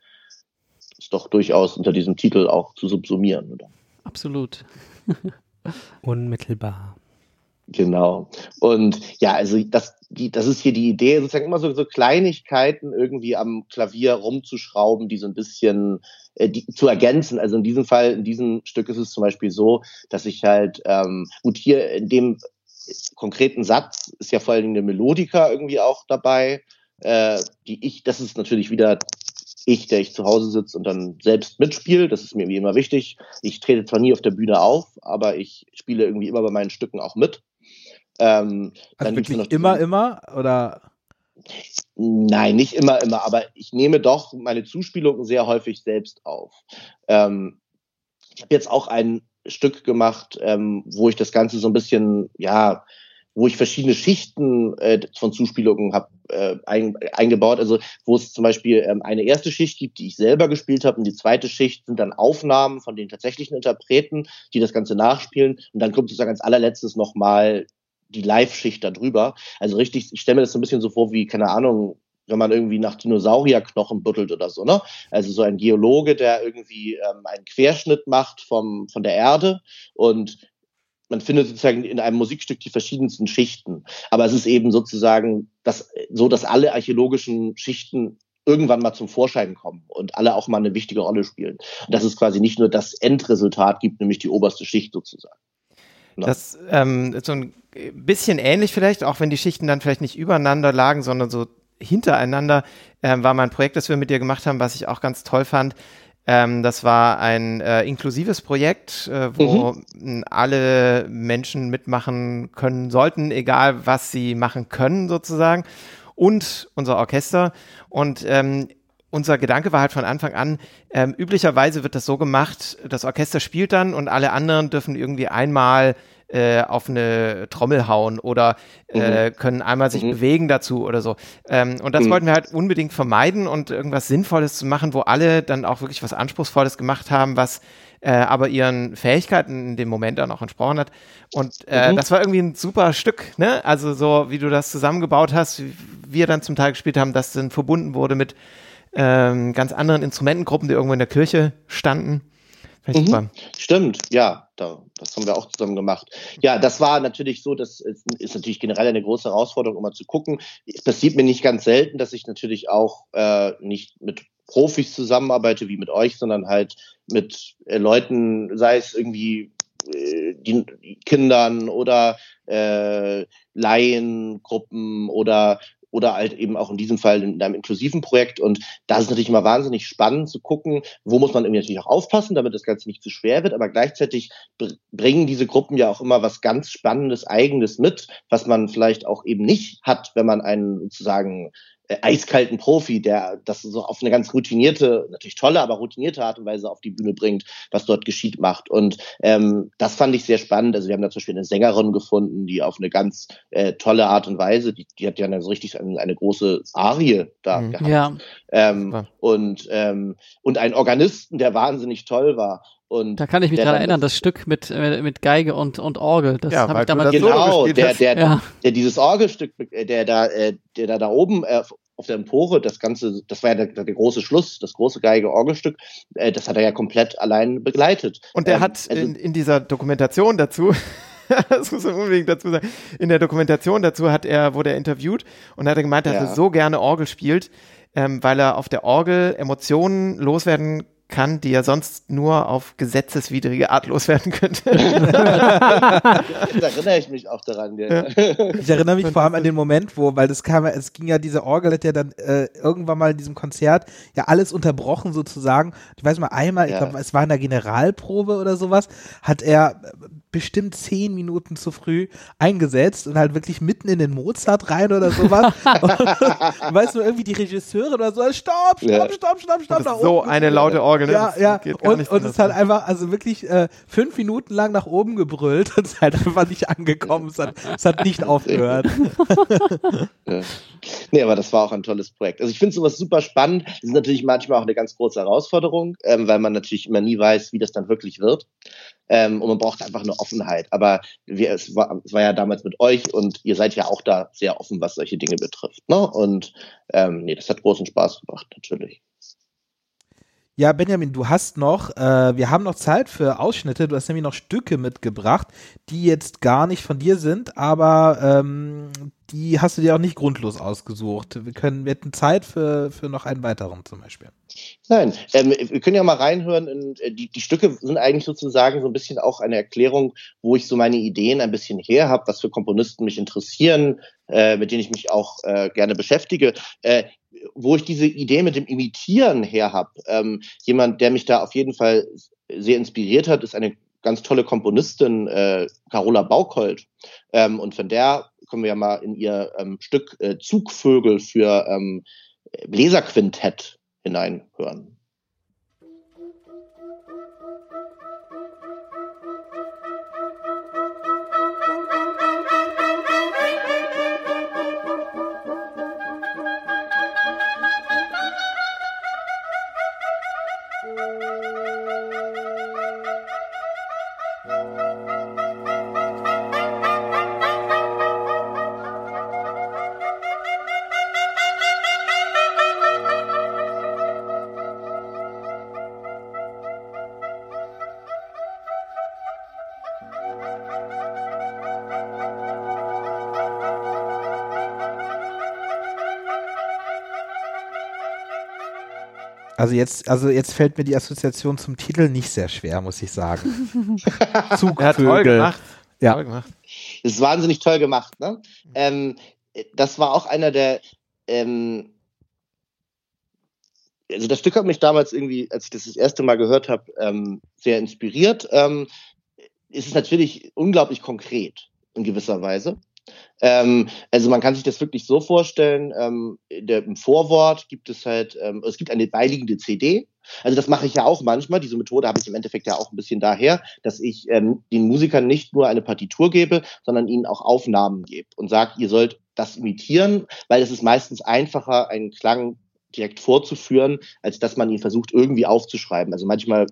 ist doch durchaus unter diesem Titel auch zu subsumieren. Oder? Absolut. Unmittelbar. Genau. Und ja, also das, die, das ist hier die Idee, sozusagen immer so, so Kleinigkeiten irgendwie am Klavier rumzuschrauben, die so ein bisschen äh, die, zu ergänzen. Also in diesem Fall, in diesem Stück ist es zum Beispiel so, dass ich halt, ähm, gut, hier in dem konkreten Satz ist ja vor allen Dingen eine Melodika irgendwie auch dabei, äh, die ich, das ist natürlich wieder ich, der ich zu Hause sitze und dann selbst mitspiele. Das ist mir wie immer wichtig. Ich trete zwar nie auf der Bühne auf, aber ich spiele irgendwie immer bei meinen Stücken auch mit. Ähm, also wirklich immer, immer? Oder? Nein, nicht immer, immer, aber ich nehme doch meine Zuspielungen sehr häufig selbst auf. Ähm, ich habe jetzt auch ein Stück gemacht, ähm, wo ich das Ganze so ein bisschen, ja, wo ich verschiedene Schichten äh, von Zuspielungen habe äh, ein, eingebaut. Also wo es zum Beispiel ähm, eine erste Schicht gibt, die ich selber gespielt habe, und die zweite Schicht sind dann Aufnahmen von den tatsächlichen Interpreten, die das Ganze nachspielen. Und dann kommt sozusagen als allerletztes nochmal die Live-Schicht darüber. Also richtig, ich stelle mir das so ein bisschen so vor wie, keine Ahnung, wenn man irgendwie nach Dinosaurierknochen buddelt oder so, ne? Also so ein Geologe, der irgendwie ähm, einen Querschnitt macht vom, von der Erde und man findet sozusagen in einem Musikstück die verschiedensten Schichten. Aber es ist eben sozusagen das, so, dass alle archäologischen Schichten irgendwann mal zum Vorschein kommen und alle auch mal eine wichtige Rolle spielen. Und dass es quasi nicht nur das Endresultat gibt, nämlich die oberste Schicht sozusagen. Ne? Das ähm, so ein bisschen ähnlich vielleicht, auch wenn die Schichten dann vielleicht nicht übereinander lagen, sondern so hintereinander ähm, war mein Projekt, das wir mit dir gemacht haben, was ich auch ganz toll fand. Ähm, das war ein äh, inklusives Projekt, äh, wo mhm. alle Menschen mitmachen können sollten, egal was sie machen können sozusagen. Und unser Orchester. Und ähm, unser Gedanke war halt von Anfang an, ähm, üblicherweise wird das so gemacht, das Orchester spielt dann und alle anderen dürfen irgendwie einmal äh, auf eine Trommel hauen oder äh, mhm. können einmal sich mhm. bewegen dazu oder so. Ähm, und das mhm. wollten wir halt unbedingt vermeiden und irgendwas Sinnvolles zu machen, wo alle dann auch wirklich was Anspruchsvolles gemacht haben, was äh, aber ihren Fähigkeiten in dem Moment dann auch entsprochen hat. Und äh, mhm. das war irgendwie ein super Stück, ne? Also so, wie du das zusammengebaut hast, wie wir dann zum Teil gespielt haben, das dann verbunden wurde mit ähm, ganz anderen Instrumentengruppen, die irgendwo in der Kirche standen. Mhm. Stimmt, ja, da, das haben wir auch zusammen gemacht. Ja, das war natürlich so, das ist, natürlich generell eine große Herausforderung, immer zu gucken. Es passiert mir nicht ganz selten, dass ich natürlich auch äh, nicht mit Profis zusammenarbeite wie mit euch, sondern halt mit äh, Leuten, sei es irgendwie äh, die Kindern oder äh, Laiengruppen oder oder halt eben auch in diesem Fall in einem inklusiven Projekt. Und da ist natürlich immer wahnsinnig spannend zu gucken, wo muss man irgendwie natürlich auch aufpassen, damit das Ganze nicht zu schwer wird. Aber gleichzeitig bringen diese Gruppen ja auch immer was ganz Spannendes, Eigenes mit, was man vielleicht auch eben nicht hat, wenn man einen sozusagen eiskalten Profi, der das so auf eine ganz routinierte, natürlich tolle, aber routinierte Art und Weise auf die Bühne bringt, was dort geschieht, macht. Und ähm, das fand ich sehr spannend. Also wir haben da zum Beispiel eine Sängerin gefunden, die auf eine ganz äh, tolle Art und Weise, die, die hat ja eine, so richtig eine, eine große Arie da mhm. gehabt. Ja. Ähm, ja. Und, ähm, und einen Organisten, der wahnsinnig toll war. Und da kann ich mich dran erinnern, das Stück mit, äh, mit Geige und, und Orgel. Das ja, habe ich damals Genau, der, der, ja. der, dieses Orgelstück, äh, der da, äh, der da, da oben äh, auf der Empore, das Ganze, das war ja der, der große Schluss, das große Geige-Orgelstück, äh, das hat er ja komplett allein begleitet. Und er ähm, hat also, in, in dieser Dokumentation dazu, das muss man unbedingt dazu sagen. In der Dokumentation dazu hat er, wurde er interviewt und hat er gemeint, dass ja. er so gerne Orgel spielt, ähm, weil er auf der Orgel Emotionen loswerden kann, die er sonst nur auf gesetzeswidrige Art loswerden könnte. da erinnere ich mich auch daran. Ja. Ich erinnere mich vor allem an den Moment, wo, weil das kam, es ging ja, diese Orgel hat ja dann äh, irgendwann mal in diesem Konzert ja alles unterbrochen sozusagen. Ich weiß mal, einmal, ja. ich glaube, es war in der Generalprobe oder sowas, hat er bestimmt zehn Minuten zu früh eingesetzt und halt wirklich mitten in den Mozart rein oder sowas. und, weißt du, irgendwie die Regisseure oder so, stopp, stopp, ja. stopp, stopp, stopp. stopp so eine laute Orgel, ne? Ja, ja. Und, und es hat einfach, also wirklich äh, fünf Minuten lang nach oben gebrüllt und es halt einfach nicht angekommen. Es hat, es hat nicht aufgehört. ja. Nee, aber das war auch ein tolles Projekt. Also ich finde sowas super spannend. Das ist natürlich manchmal auch eine ganz große Herausforderung, ähm, weil man natürlich immer nie weiß, wie das dann wirklich wird. Ähm, und man braucht einfach eine Offenheit. Aber wir, es, war, es war ja damals mit euch und ihr seid ja auch da sehr offen, was solche Dinge betrifft. Ne? Und ähm, nee, das hat großen Spaß gemacht, natürlich. Ja, Benjamin, du hast noch, äh, wir haben noch Zeit für Ausschnitte. Du hast nämlich noch Stücke mitgebracht, die jetzt gar nicht von dir sind, aber ähm, die hast du dir auch nicht grundlos ausgesucht. Wir können, wir hätten Zeit für, für noch einen weiteren zum Beispiel. Nein, ähm, wir können ja mal reinhören. In, äh, die, die Stücke sind eigentlich sozusagen so ein bisschen auch eine Erklärung, wo ich so meine Ideen ein bisschen her habe, was für Komponisten mich interessieren, äh, mit denen ich mich auch äh, gerne beschäftige. Äh, wo ich diese Idee mit dem Imitieren her habe. Ähm, jemand, der mich da auf jeden Fall sehr inspiriert hat, ist eine ganz tolle Komponistin, äh, Carola Baukold. Ähm, und von der können wir ja mal in ihr ähm, Stück äh, Zugvögel für ähm, Bläserquintett hineinhören. Also jetzt, also jetzt fällt mir die Assoziation zum Titel nicht sehr schwer, muss ich sagen. Zugvögel. Ja, toll gemacht. Ja. Toll gemacht. Das ist wahnsinnig toll gemacht. Ne? Ähm, das war auch einer der. Ähm, also das Stück hat mich damals irgendwie, als ich das das erste Mal gehört habe, ähm, sehr inspiriert. Ähm, es ist natürlich unglaublich konkret in gewisser Weise. Ähm, also man kann sich das wirklich so vorstellen, ähm, der, im Vorwort gibt es halt, ähm, es gibt eine beiliegende CD. Also das mache ich ja auch manchmal. Diese Methode habe ich im Endeffekt ja auch ein bisschen daher, dass ich ähm, den Musikern nicht nur eine Partitur gebe, sondern ihnen auch Aufnahmen gebe und sage, ihr sollt das imitieren, weil es ist meistens einfacher, einen Klang direkt vorzuführen, als dass man ihn versucht irgendwie aufzuschreiben. Also manchmal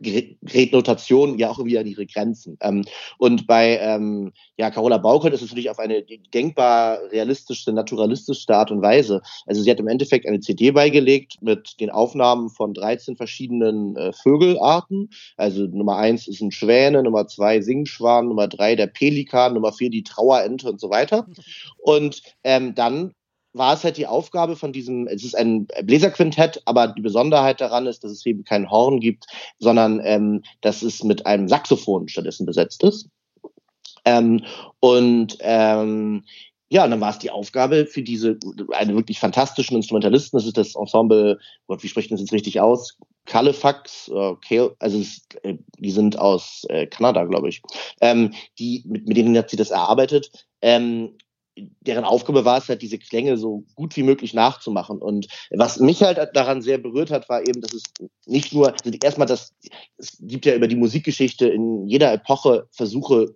gerät Notation ja auch irgendwie an ihre Grenzen. Ähm, und bei ähm, ja, Carola Baukel ist es natürlich auf eine denkbar realistischste, naturalistischste Art und Weise. Also sie hat im Endeffekt eine CD beigelegt mit den Aufnahmen von 13 verschiedenen äh, Vögelarten. Also Nummer eins ist ein Schwäne, Nummer zwei Singschwan, Nummer drei der Pelikan, Nummer vier die Trauerente und so weiter. Und ähm, dann war es halt die Aufgabe von diesem, es ist ein Bläserquintett, aber die Besonderheit daran ist, dass es eben kein Horn gibt, sondern ähm, dass es mit einem Saxophon stattdessen besetzt ist. Ähm, und ähm, ja, und dann war es die Aufgabe für diese eine wirklich fantastischen Instrumentalisten, das ist das Ensemble, Gott, wie spricht das jetzt richtig aus? Califax, äh, also es, äh, die sind aus äh, Kanada, glaube ich. Ähm, die, mit, mit denen hat sie das erarbeitet. Ähm, deren Aufgabe war es halt, diese Klänge so gut wie möglich nachzumachen. Und was mich halt daran sehr berührt hat, war eben, dass es nicht nur, also erstmal das, es gibt ja über die Musikgeschichte in jeder Epoche Versuche,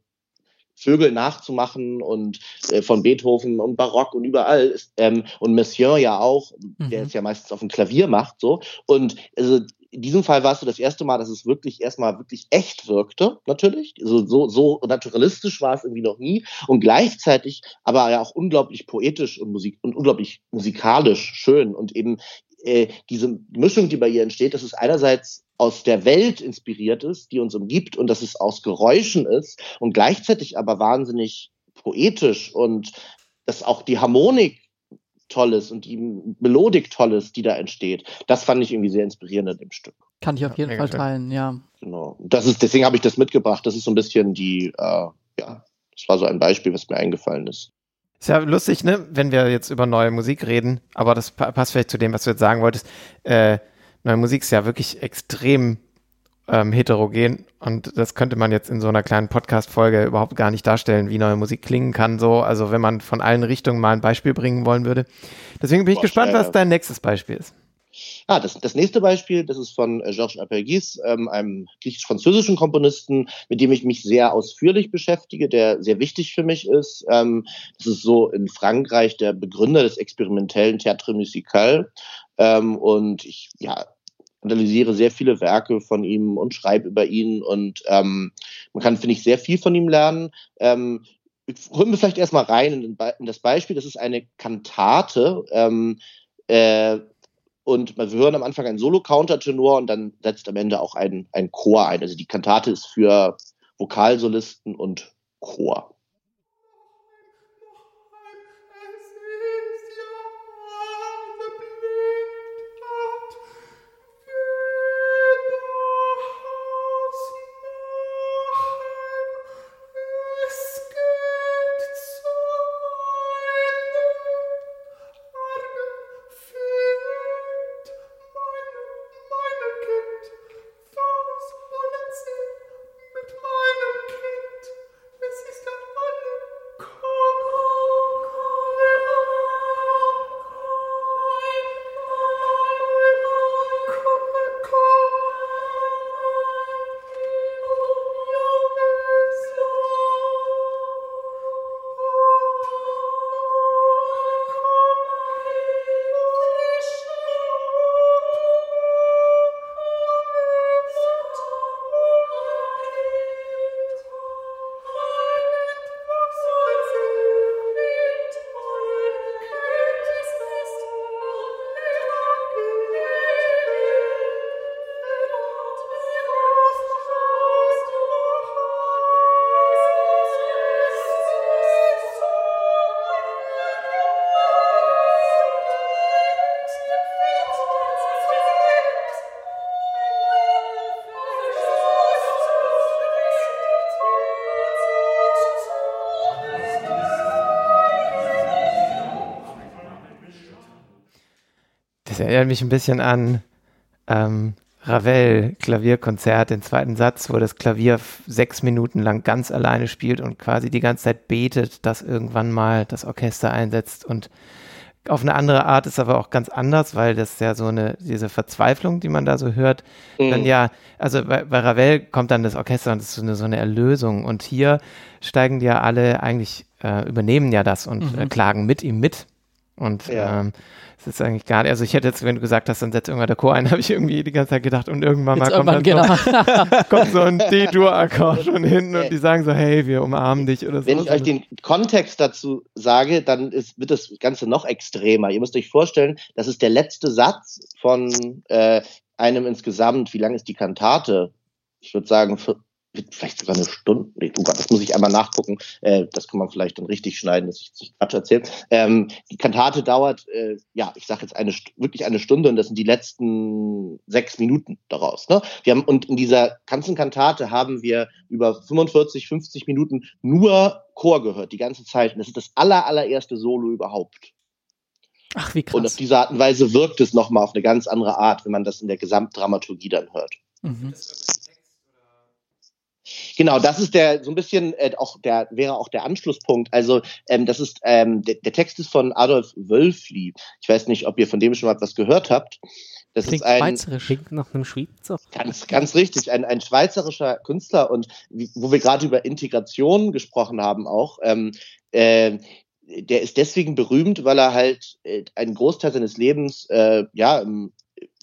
Vögel nachzumachen und äh, von Beethoven und Barock und überall ähm, und Messiaen ja auch, mhm. der es ja meistens auf dem Klavier macht so und also in diesem Fall war es so das erste Mal, dass es wirklich erstmal wirklich echt wirkte, natürlich. So, so, so naturalistisch war es irgendwie noch nie. Und gleichzeitig aber ja auch unglaublich poetisch und Musik und unglaublich musikalisch schön. Und eben äh, diese Mischung, die bei ihr entsteht, dass es einerseits aus der Welt inspiriert ist, die uns umgibt und dass es aus Geräuschen ist und gleichzeitig aber wahnsinnig poetisch und dass auch die Harmonik toll ist und die Melodik toll ist, die da entsteht. Das fand ich irgendwie sehr inspirierend in dem Stück. Kann ich auf jeden ja, Fall teilen, ja. Genau. Das ist, deswegen habe ich das mitgebracht. Das ist so ein bisschen die, äh, ja, das war so ein Beispiel, was mir eingefallen ist. Ist ja lustig, ne, wenn wir jetzt über neue Musik reden, aber das passt vielleicht zu dem, was du jetzt sagen wolltest. Äh, neue Musik ist ja wirklich extrem ähm, heterogen und das könnte man jetzt in so einer kleinen Podcast-Folge überhaupt gar nicht darstellen, wie neue Musik klingen kann. So, also wenn man von allen Richtungen mal ein Beispiel bringen wollen würde. Deswegen bin ich Boah, gespannt, was dein nächstes Beispiel ist. Ah, das, das nächste Beispiel, das ist von äh, Georges Apergis, ähm, einem griechisch-französischen Komponisten, mit dem ich mich sehr ausführlich beschäftige, der sehr wichtig für mich ist. Ähm, das ist so in Frankreich der Begründer des experimentellen Théâtre Musical. Ähm, und ich ja, analysiere sehr viele Werke von ihm und schreibe über ihn. Und ähm, man kann, finde ich, sehr viel von ihm lernen. Ähm, Holen wir vielleicht erstmal rein in, in, das Beispiel. Das ist eine Kantate. Ähm, äh, und wir hören am Anfang einen Solo-Countertenor und dann setzt am Ende auch ein, ein Chor ein. Also die Kantate ist für Vokalsolisten und Chor. Erinnert mich ein bisschen an ähm, Ravel Klavierkonzert, den zweiten Satz, wo das Klavier sechs Minuten lang ganz alleine spielt und quasi die ganze Zeit betet, dass irgendwann mal das Orchester einsetzt. Und auf eine andere Art ist aber auch ganz anders, weil das ja so eine, diese Verzweiflung, die man da so hört, mhm. dann ja, also bei, bei, Ravel kommt dann das Orchester und das ist so eine, so eine Erlösung. Und hier steigen die ja alle eigentlich, äh, übernehmen ja das und mhm. äh, klagen mit ihm mit und ja. ähm, das ist eigentlich gar nicht, also ich hätte jetzt, wenn du gesagt hast, dann setzt irgendwann der Chor ein, habe ich irgendwie die ganze Zeit gedacht und irgendwann mal kommt, irgendwann, genau. so, kommt so ein D-Dur-Akkord schon hin und die sagen so, hey, wir umarmen dich oder so. Wenn ich euch den Kontext dazu sage, dann ist, wird das Ganze noch extremer. Ihr müsst euch vorstellen, das ist der letzte Satz von äh, einem insgesamt, wie lang ist die Kantate? Ich würde sagen vielleicht sogar eine Stunde, nee, oh Gott, das muss ich einmal nachgucken, äh, das kann man vielleicht dann richtig schneiden, dass ich nicht Quatsch erzähle. Ähm, die Kantate dauert, äh, ja, ich sage jetzt eine, wirklich eine Stunde und das sind die letzten sechs Minuten daraus. Ne? Wir haben, und in dieser ganzen Kantate haben wir über 45, 50 Minuten nur Chor gehört, die ganze Zeit. Und das ist das aller, allererste Solo überhaupt. Ach, wie krass. Und auf diese Art und Weise wirkt es nochmal auf eine ganz andere Art, wenn man das in der Gesamtdramaturgie dann hört. Mhm. Genau, das ist der so ein bisschen äh, auch der wäre auch der Anschlusspunkt. Also ähm, das ist ähm, der, der Text ist von Adolf Wölfli. Ich weiß nicht, ob ihr von dem schon mal was gehört habt. Das Klingt ist ein schweizerisch. Klingt nach einem Schweizer. Ganz, ganz richtig, ein, ein schweizerischer Künstler und wie, wo wir gerade über Integration gesprochen haben auch. Ähm, äh, der ist deswegen berühmt, weil er halt äh, einen Großteil seines Lebens äh, ja im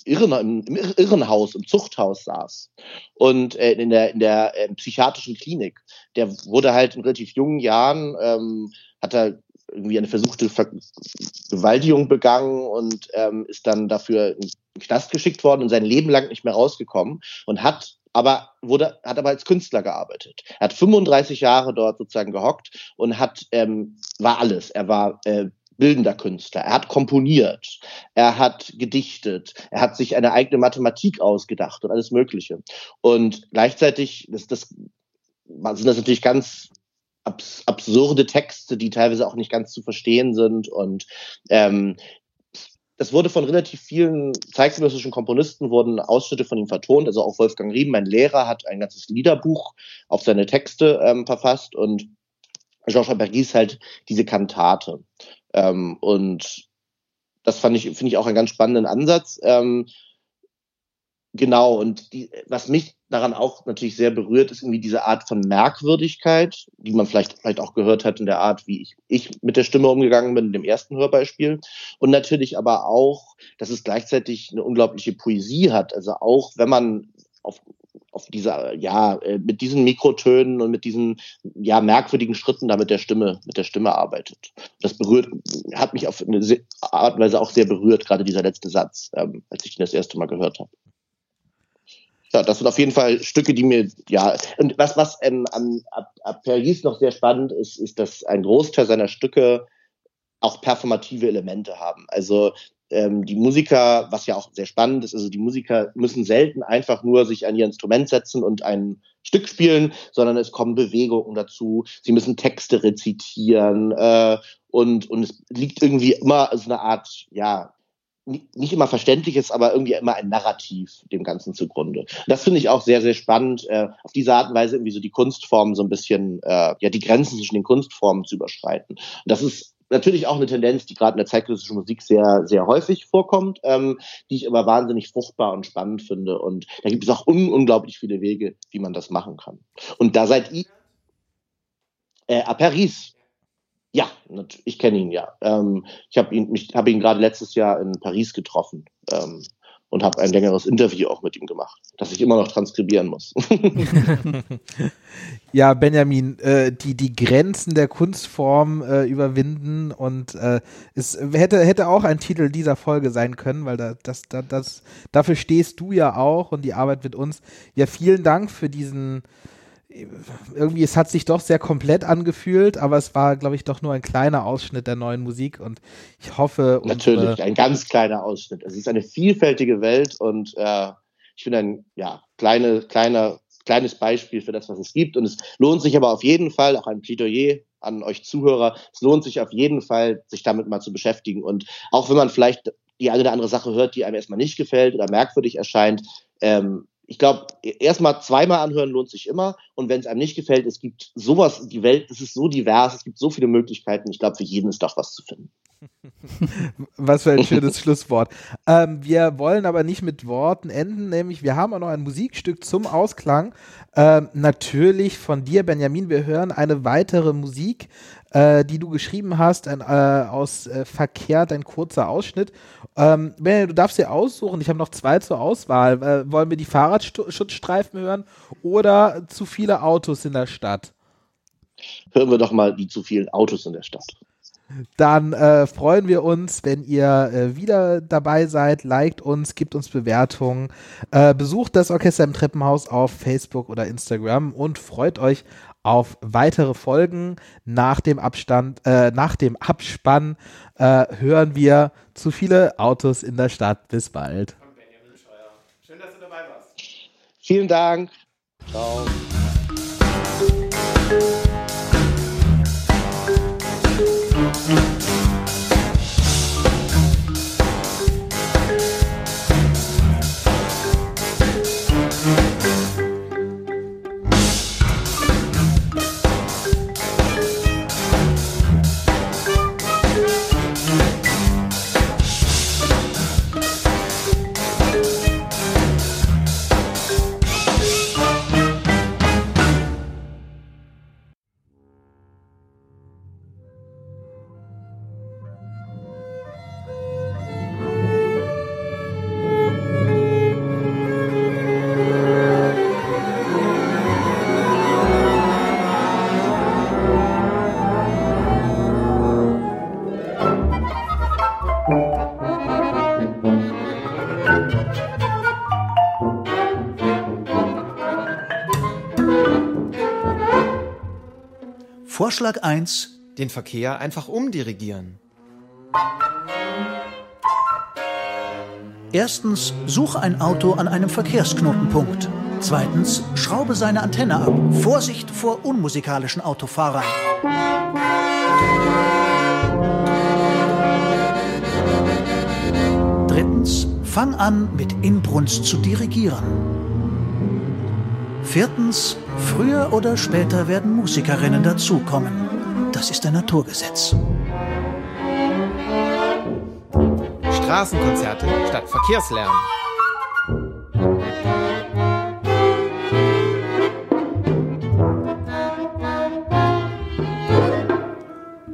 Irren, im, Irrenhaus, im Zuchthaus saß und äh, in der, in der äh, psychiatrischen Klinik. Der wurde halt in relativ jungen Jahren, ähm, hat er irgendwie eine versuchte Vergewaltigung begangen und ähm, ist dann dafür in den Knast geschickt worden und sein Leben lang nicht mehr rausgekommen und hat aber wurde, hat aber als Künstler gearbeitet. Er hat 35 Jahre dort sozusagen gehockt und hat, ähm, war alles. Er war äh, bildender Künstler. Er hat komponiert, er hat gedichtet, er hat sich eine eigene Mathematik ausgedacht und alles Mögliche. Und gleichzeitig das, das, sind das natürlich ganz abs absurde Texte, die teilweise auch nicht ganz zu verstehen sind. Und ähm, das wurde von relativ vielen zeitgenössischen Komponisten wurden Ausschnitte von ihm vertont. Also auch Wolfgang Riem, mein Lehrer, hat ein ganzes Liederbuch auf seine Texte ähm, verfasst und Georges Bergis halt diese Kantate. Ähm, und das fand ich, finde ich auch einen ganz spannenden Ansatz. Ähm, genau, und die, was mich daran auch natürlich sehr berührt, ist irgendwie diese Art von Merkwürdigkeit, die man vielleicht, vielleicht auch gehört hat in der Art, wie ich, ich mit der Stimme umgegangen bin, in dem ersten Hörbeispiel. Und natürlich aber auch, dass es gleichzeitig eine unglaubliche Poesie hat. Also auch wenn man auf auf dieser, ja, äh, mit diesen Mikrotönen und mit diesen, ja, merkwürdigen Schritten da mit der Stimme, mit der Stimme arbeitet. Das berührt, hat mich auf eine Art und Weise auch sehr berührt, gerade dieser letzte Satz, ähm, als ich ihn das erste Mal gehört habe. Ja, das sind auf jeden Fall Stücke, die mir, ja, und was, was ähm, ab, ab Paris noch sehr spannend ist, ist, dass ein Großteil seiner Stücke auch performative Elemente haben. Also ähm, die Musiker, was ja auch sehr spannend ist, also die Musiker müssen selten einfach nur sich an ihr Instrument setzen und ein Stück spielen, sondern es kommen Bewegungen dazu. Sie müssen Texte rezitieren äh, und, und es liegt irgendwie immer so eine Art, ja, nicht immer verständliches, aber irgendwie immer ein Narrativ dem Ganzen zugrunde. Das finde ich auch sehr, sehr spannend, äh, auf diese Art und Weise irgendwie so die Kunstformen so ein bisschen, äh, ja, die Grenzen zwischen den Kunstformen zu überschreiten. Und das ist natürlich auch eine Tendenz, die gerade in der zeitgenössischen Musik sehr, sehr häufig vorkommt, ähm, die ich aber wahnsinnig fruchtbar und spannend finde. Und da gibt es auch un unglaublich viele Wege, wie man das machen kann. Und da seid ihr äh, à Paris. Ja, ich kenne ihn ja. Ähm, ich habe ihn, mich, hab ihn gerade letztes Jahr in Paris getroffen. Ähm, und habe ein längeres Interview auch mit ihm gemacht, das ich immer noch transkribieren muss. ja, Benjamin, äh, die, die Grenzen der Kunstform äh, überwinden und äh, es hätte, hätte auch ein Titel dieser Folge sein können, weil da, das, da, das, dafür stehst du ja auch und die Arbeit mit uns. Ja, vielen Dank für diesen irgendwie, es hat sich doch sehr komplett angefühlt, aber es war, glaube ich, doch nur ein kleiner Ausschnitt der neuen Musik und ich hoffe. Natürlich, ein ganz kleiner Ausschnitt. Es ist eine vielfältige Welt und äh, ich finde ein ja, kleine, kleiner, kleines Beispiel für das, was es gibt. Und es lohnt sich aber auf jeden Fall, auch ein Plädoyer an euch Zuhörer, es lohnt sich auf jeden Fall, sich damit mal zu beschäftigen. Und auch wenn man vielleicht die eine oder andere Sache hört, die einem erstmal nicht gefällt oder merkwürdig erscheint, ähm, ich glaube, erstmal zweimal anhören lohnt sich immer. Und wenn es einem nicht gefällt, es gibt sowas, die Welt, es ist so divers, es gibt so viele Möglichkeiten. Ich glaube, für jeden ist doch was zu finden. Was für ein schönes Schlusswort. Ähm, wir wollen aber nicht mit Worten enden, nämlich wir haben auch noch ein Musikstück zum Ausklang. Ähm, natürlich von dir, Benjamin. Wir hören eine weitere Musik, äh, die du geschrieben hast, ein, äh, aus äh, Verkehrt, ein kurzer Ausschnitt. Ähm, du darfst dir aussuchen. Ich habe noch zwei zur Auswahl. Äh, wollen wir die Fahrradschutzstreifen hören oder zu viele Autos in der Stadt? Hören wir doch mal die zu vielen Autos in der Stadt. dann äh, freuen wir uns, wenn ihr äh, wieder dabei seid. Liked uns, gibt uns Bewertungen, äh, besucht das Orchester im Treppenhaus auf Facebook oder Instagram und freut euch auf weitere Folgen. Nach dem Abstand, äh, nach dem Abspann äh, hören wir zu viele Autos in der Stadt. Bis bald. Schön, dass du dabei warst. Vielen Dank. Ciao. Vorschlag 1. Den Verkehr einfach umdirigieren. Erstens, suche ein Auto an einem Verkehrsknotenpunkt. Zweitens, schraube seine Antenne ab. Vorsicht vor unmusikalischen Autofahrern. Drittens, fang an, mit Inbrunst zu dirigieren. Viertens, früher oder später werden Musikerinnen dazukommen. Das ist ein Naturgesetz. Straßenkonzerte statt Verkehrslärm.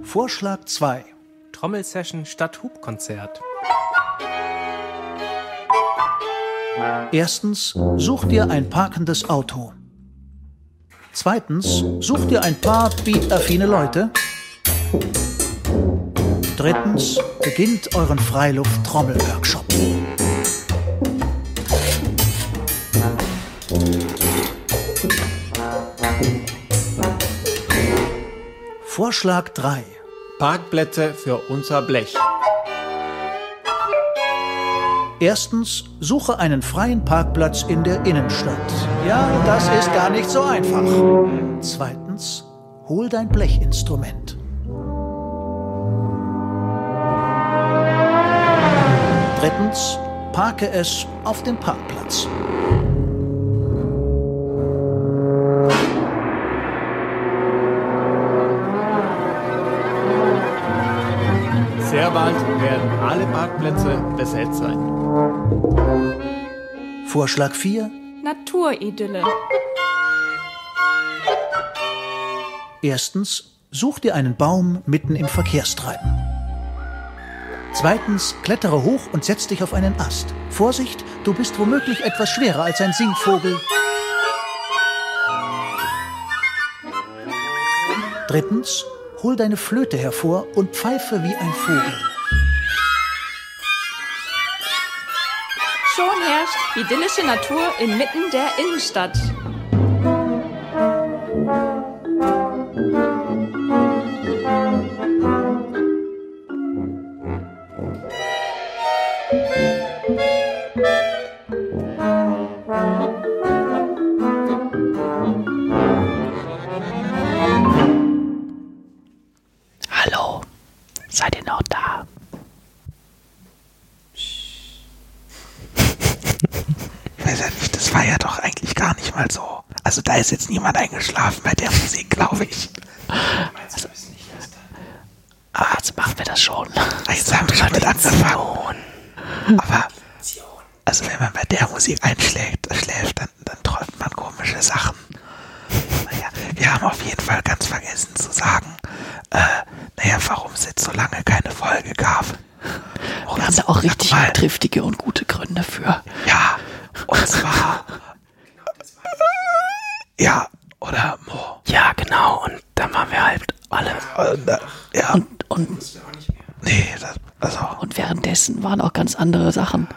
Vorschlag 2. Trommelsession statt Hubkonzert. Erstens, such dir ein parkendes Auto. Zweitens, such dir ein paar beat-affine Leute. Drittens, beginnt euren Freiluft-Trommel-Workshop. Vorschlag 3. Parkplätze für unser Blech. Erstens, suche einen freien Parkplatz in der Innenstadt. Ja, das ist gar nicht so einfach. Zweitens, hol dein Blechinstrument. Drittens, parke es auf dem Parkplatz. Sehr bald werden alle Parkplätze besetzt sein. Vorschlag 4. Naturidylle. Erstens, such dir einen Baum mitten im Verkehrstreiben. Zweitens, klettere hoch und setz dich auf einen Ast. Vorsicht, du bist womöglich etwas schwerer als ein Singvogel. Drittens, hol deine Flöte hervor und pfeife wie ein Vogel. Schon herrscht idyllische Natur inmitten der Innenstadt. Ist jetzt niemand eingeschlafen bei der Musik, glaube ich. Also, ah, jetzt machen wir das schon. Jetzt haben wir schon mit angefangen. Aber also wenn man bei der Musik einschlägt, schläft, dann, dann träumt man komische Sachen. Naja, wir haben auf jeden Fall ganz vergessen zu sagen, äh, naja, warum es jetzt so lange keine Folge gab. Und Wir haben da auch richtig mal, triftige und gute Gründe für. Ja, und zwar. ja, oder Mo? Ja, genau. Und dann waren wir halt alle. Und, äh, ja, Und, Und, nee, das, also. und währenddessen waren auch ganz andere Sachen.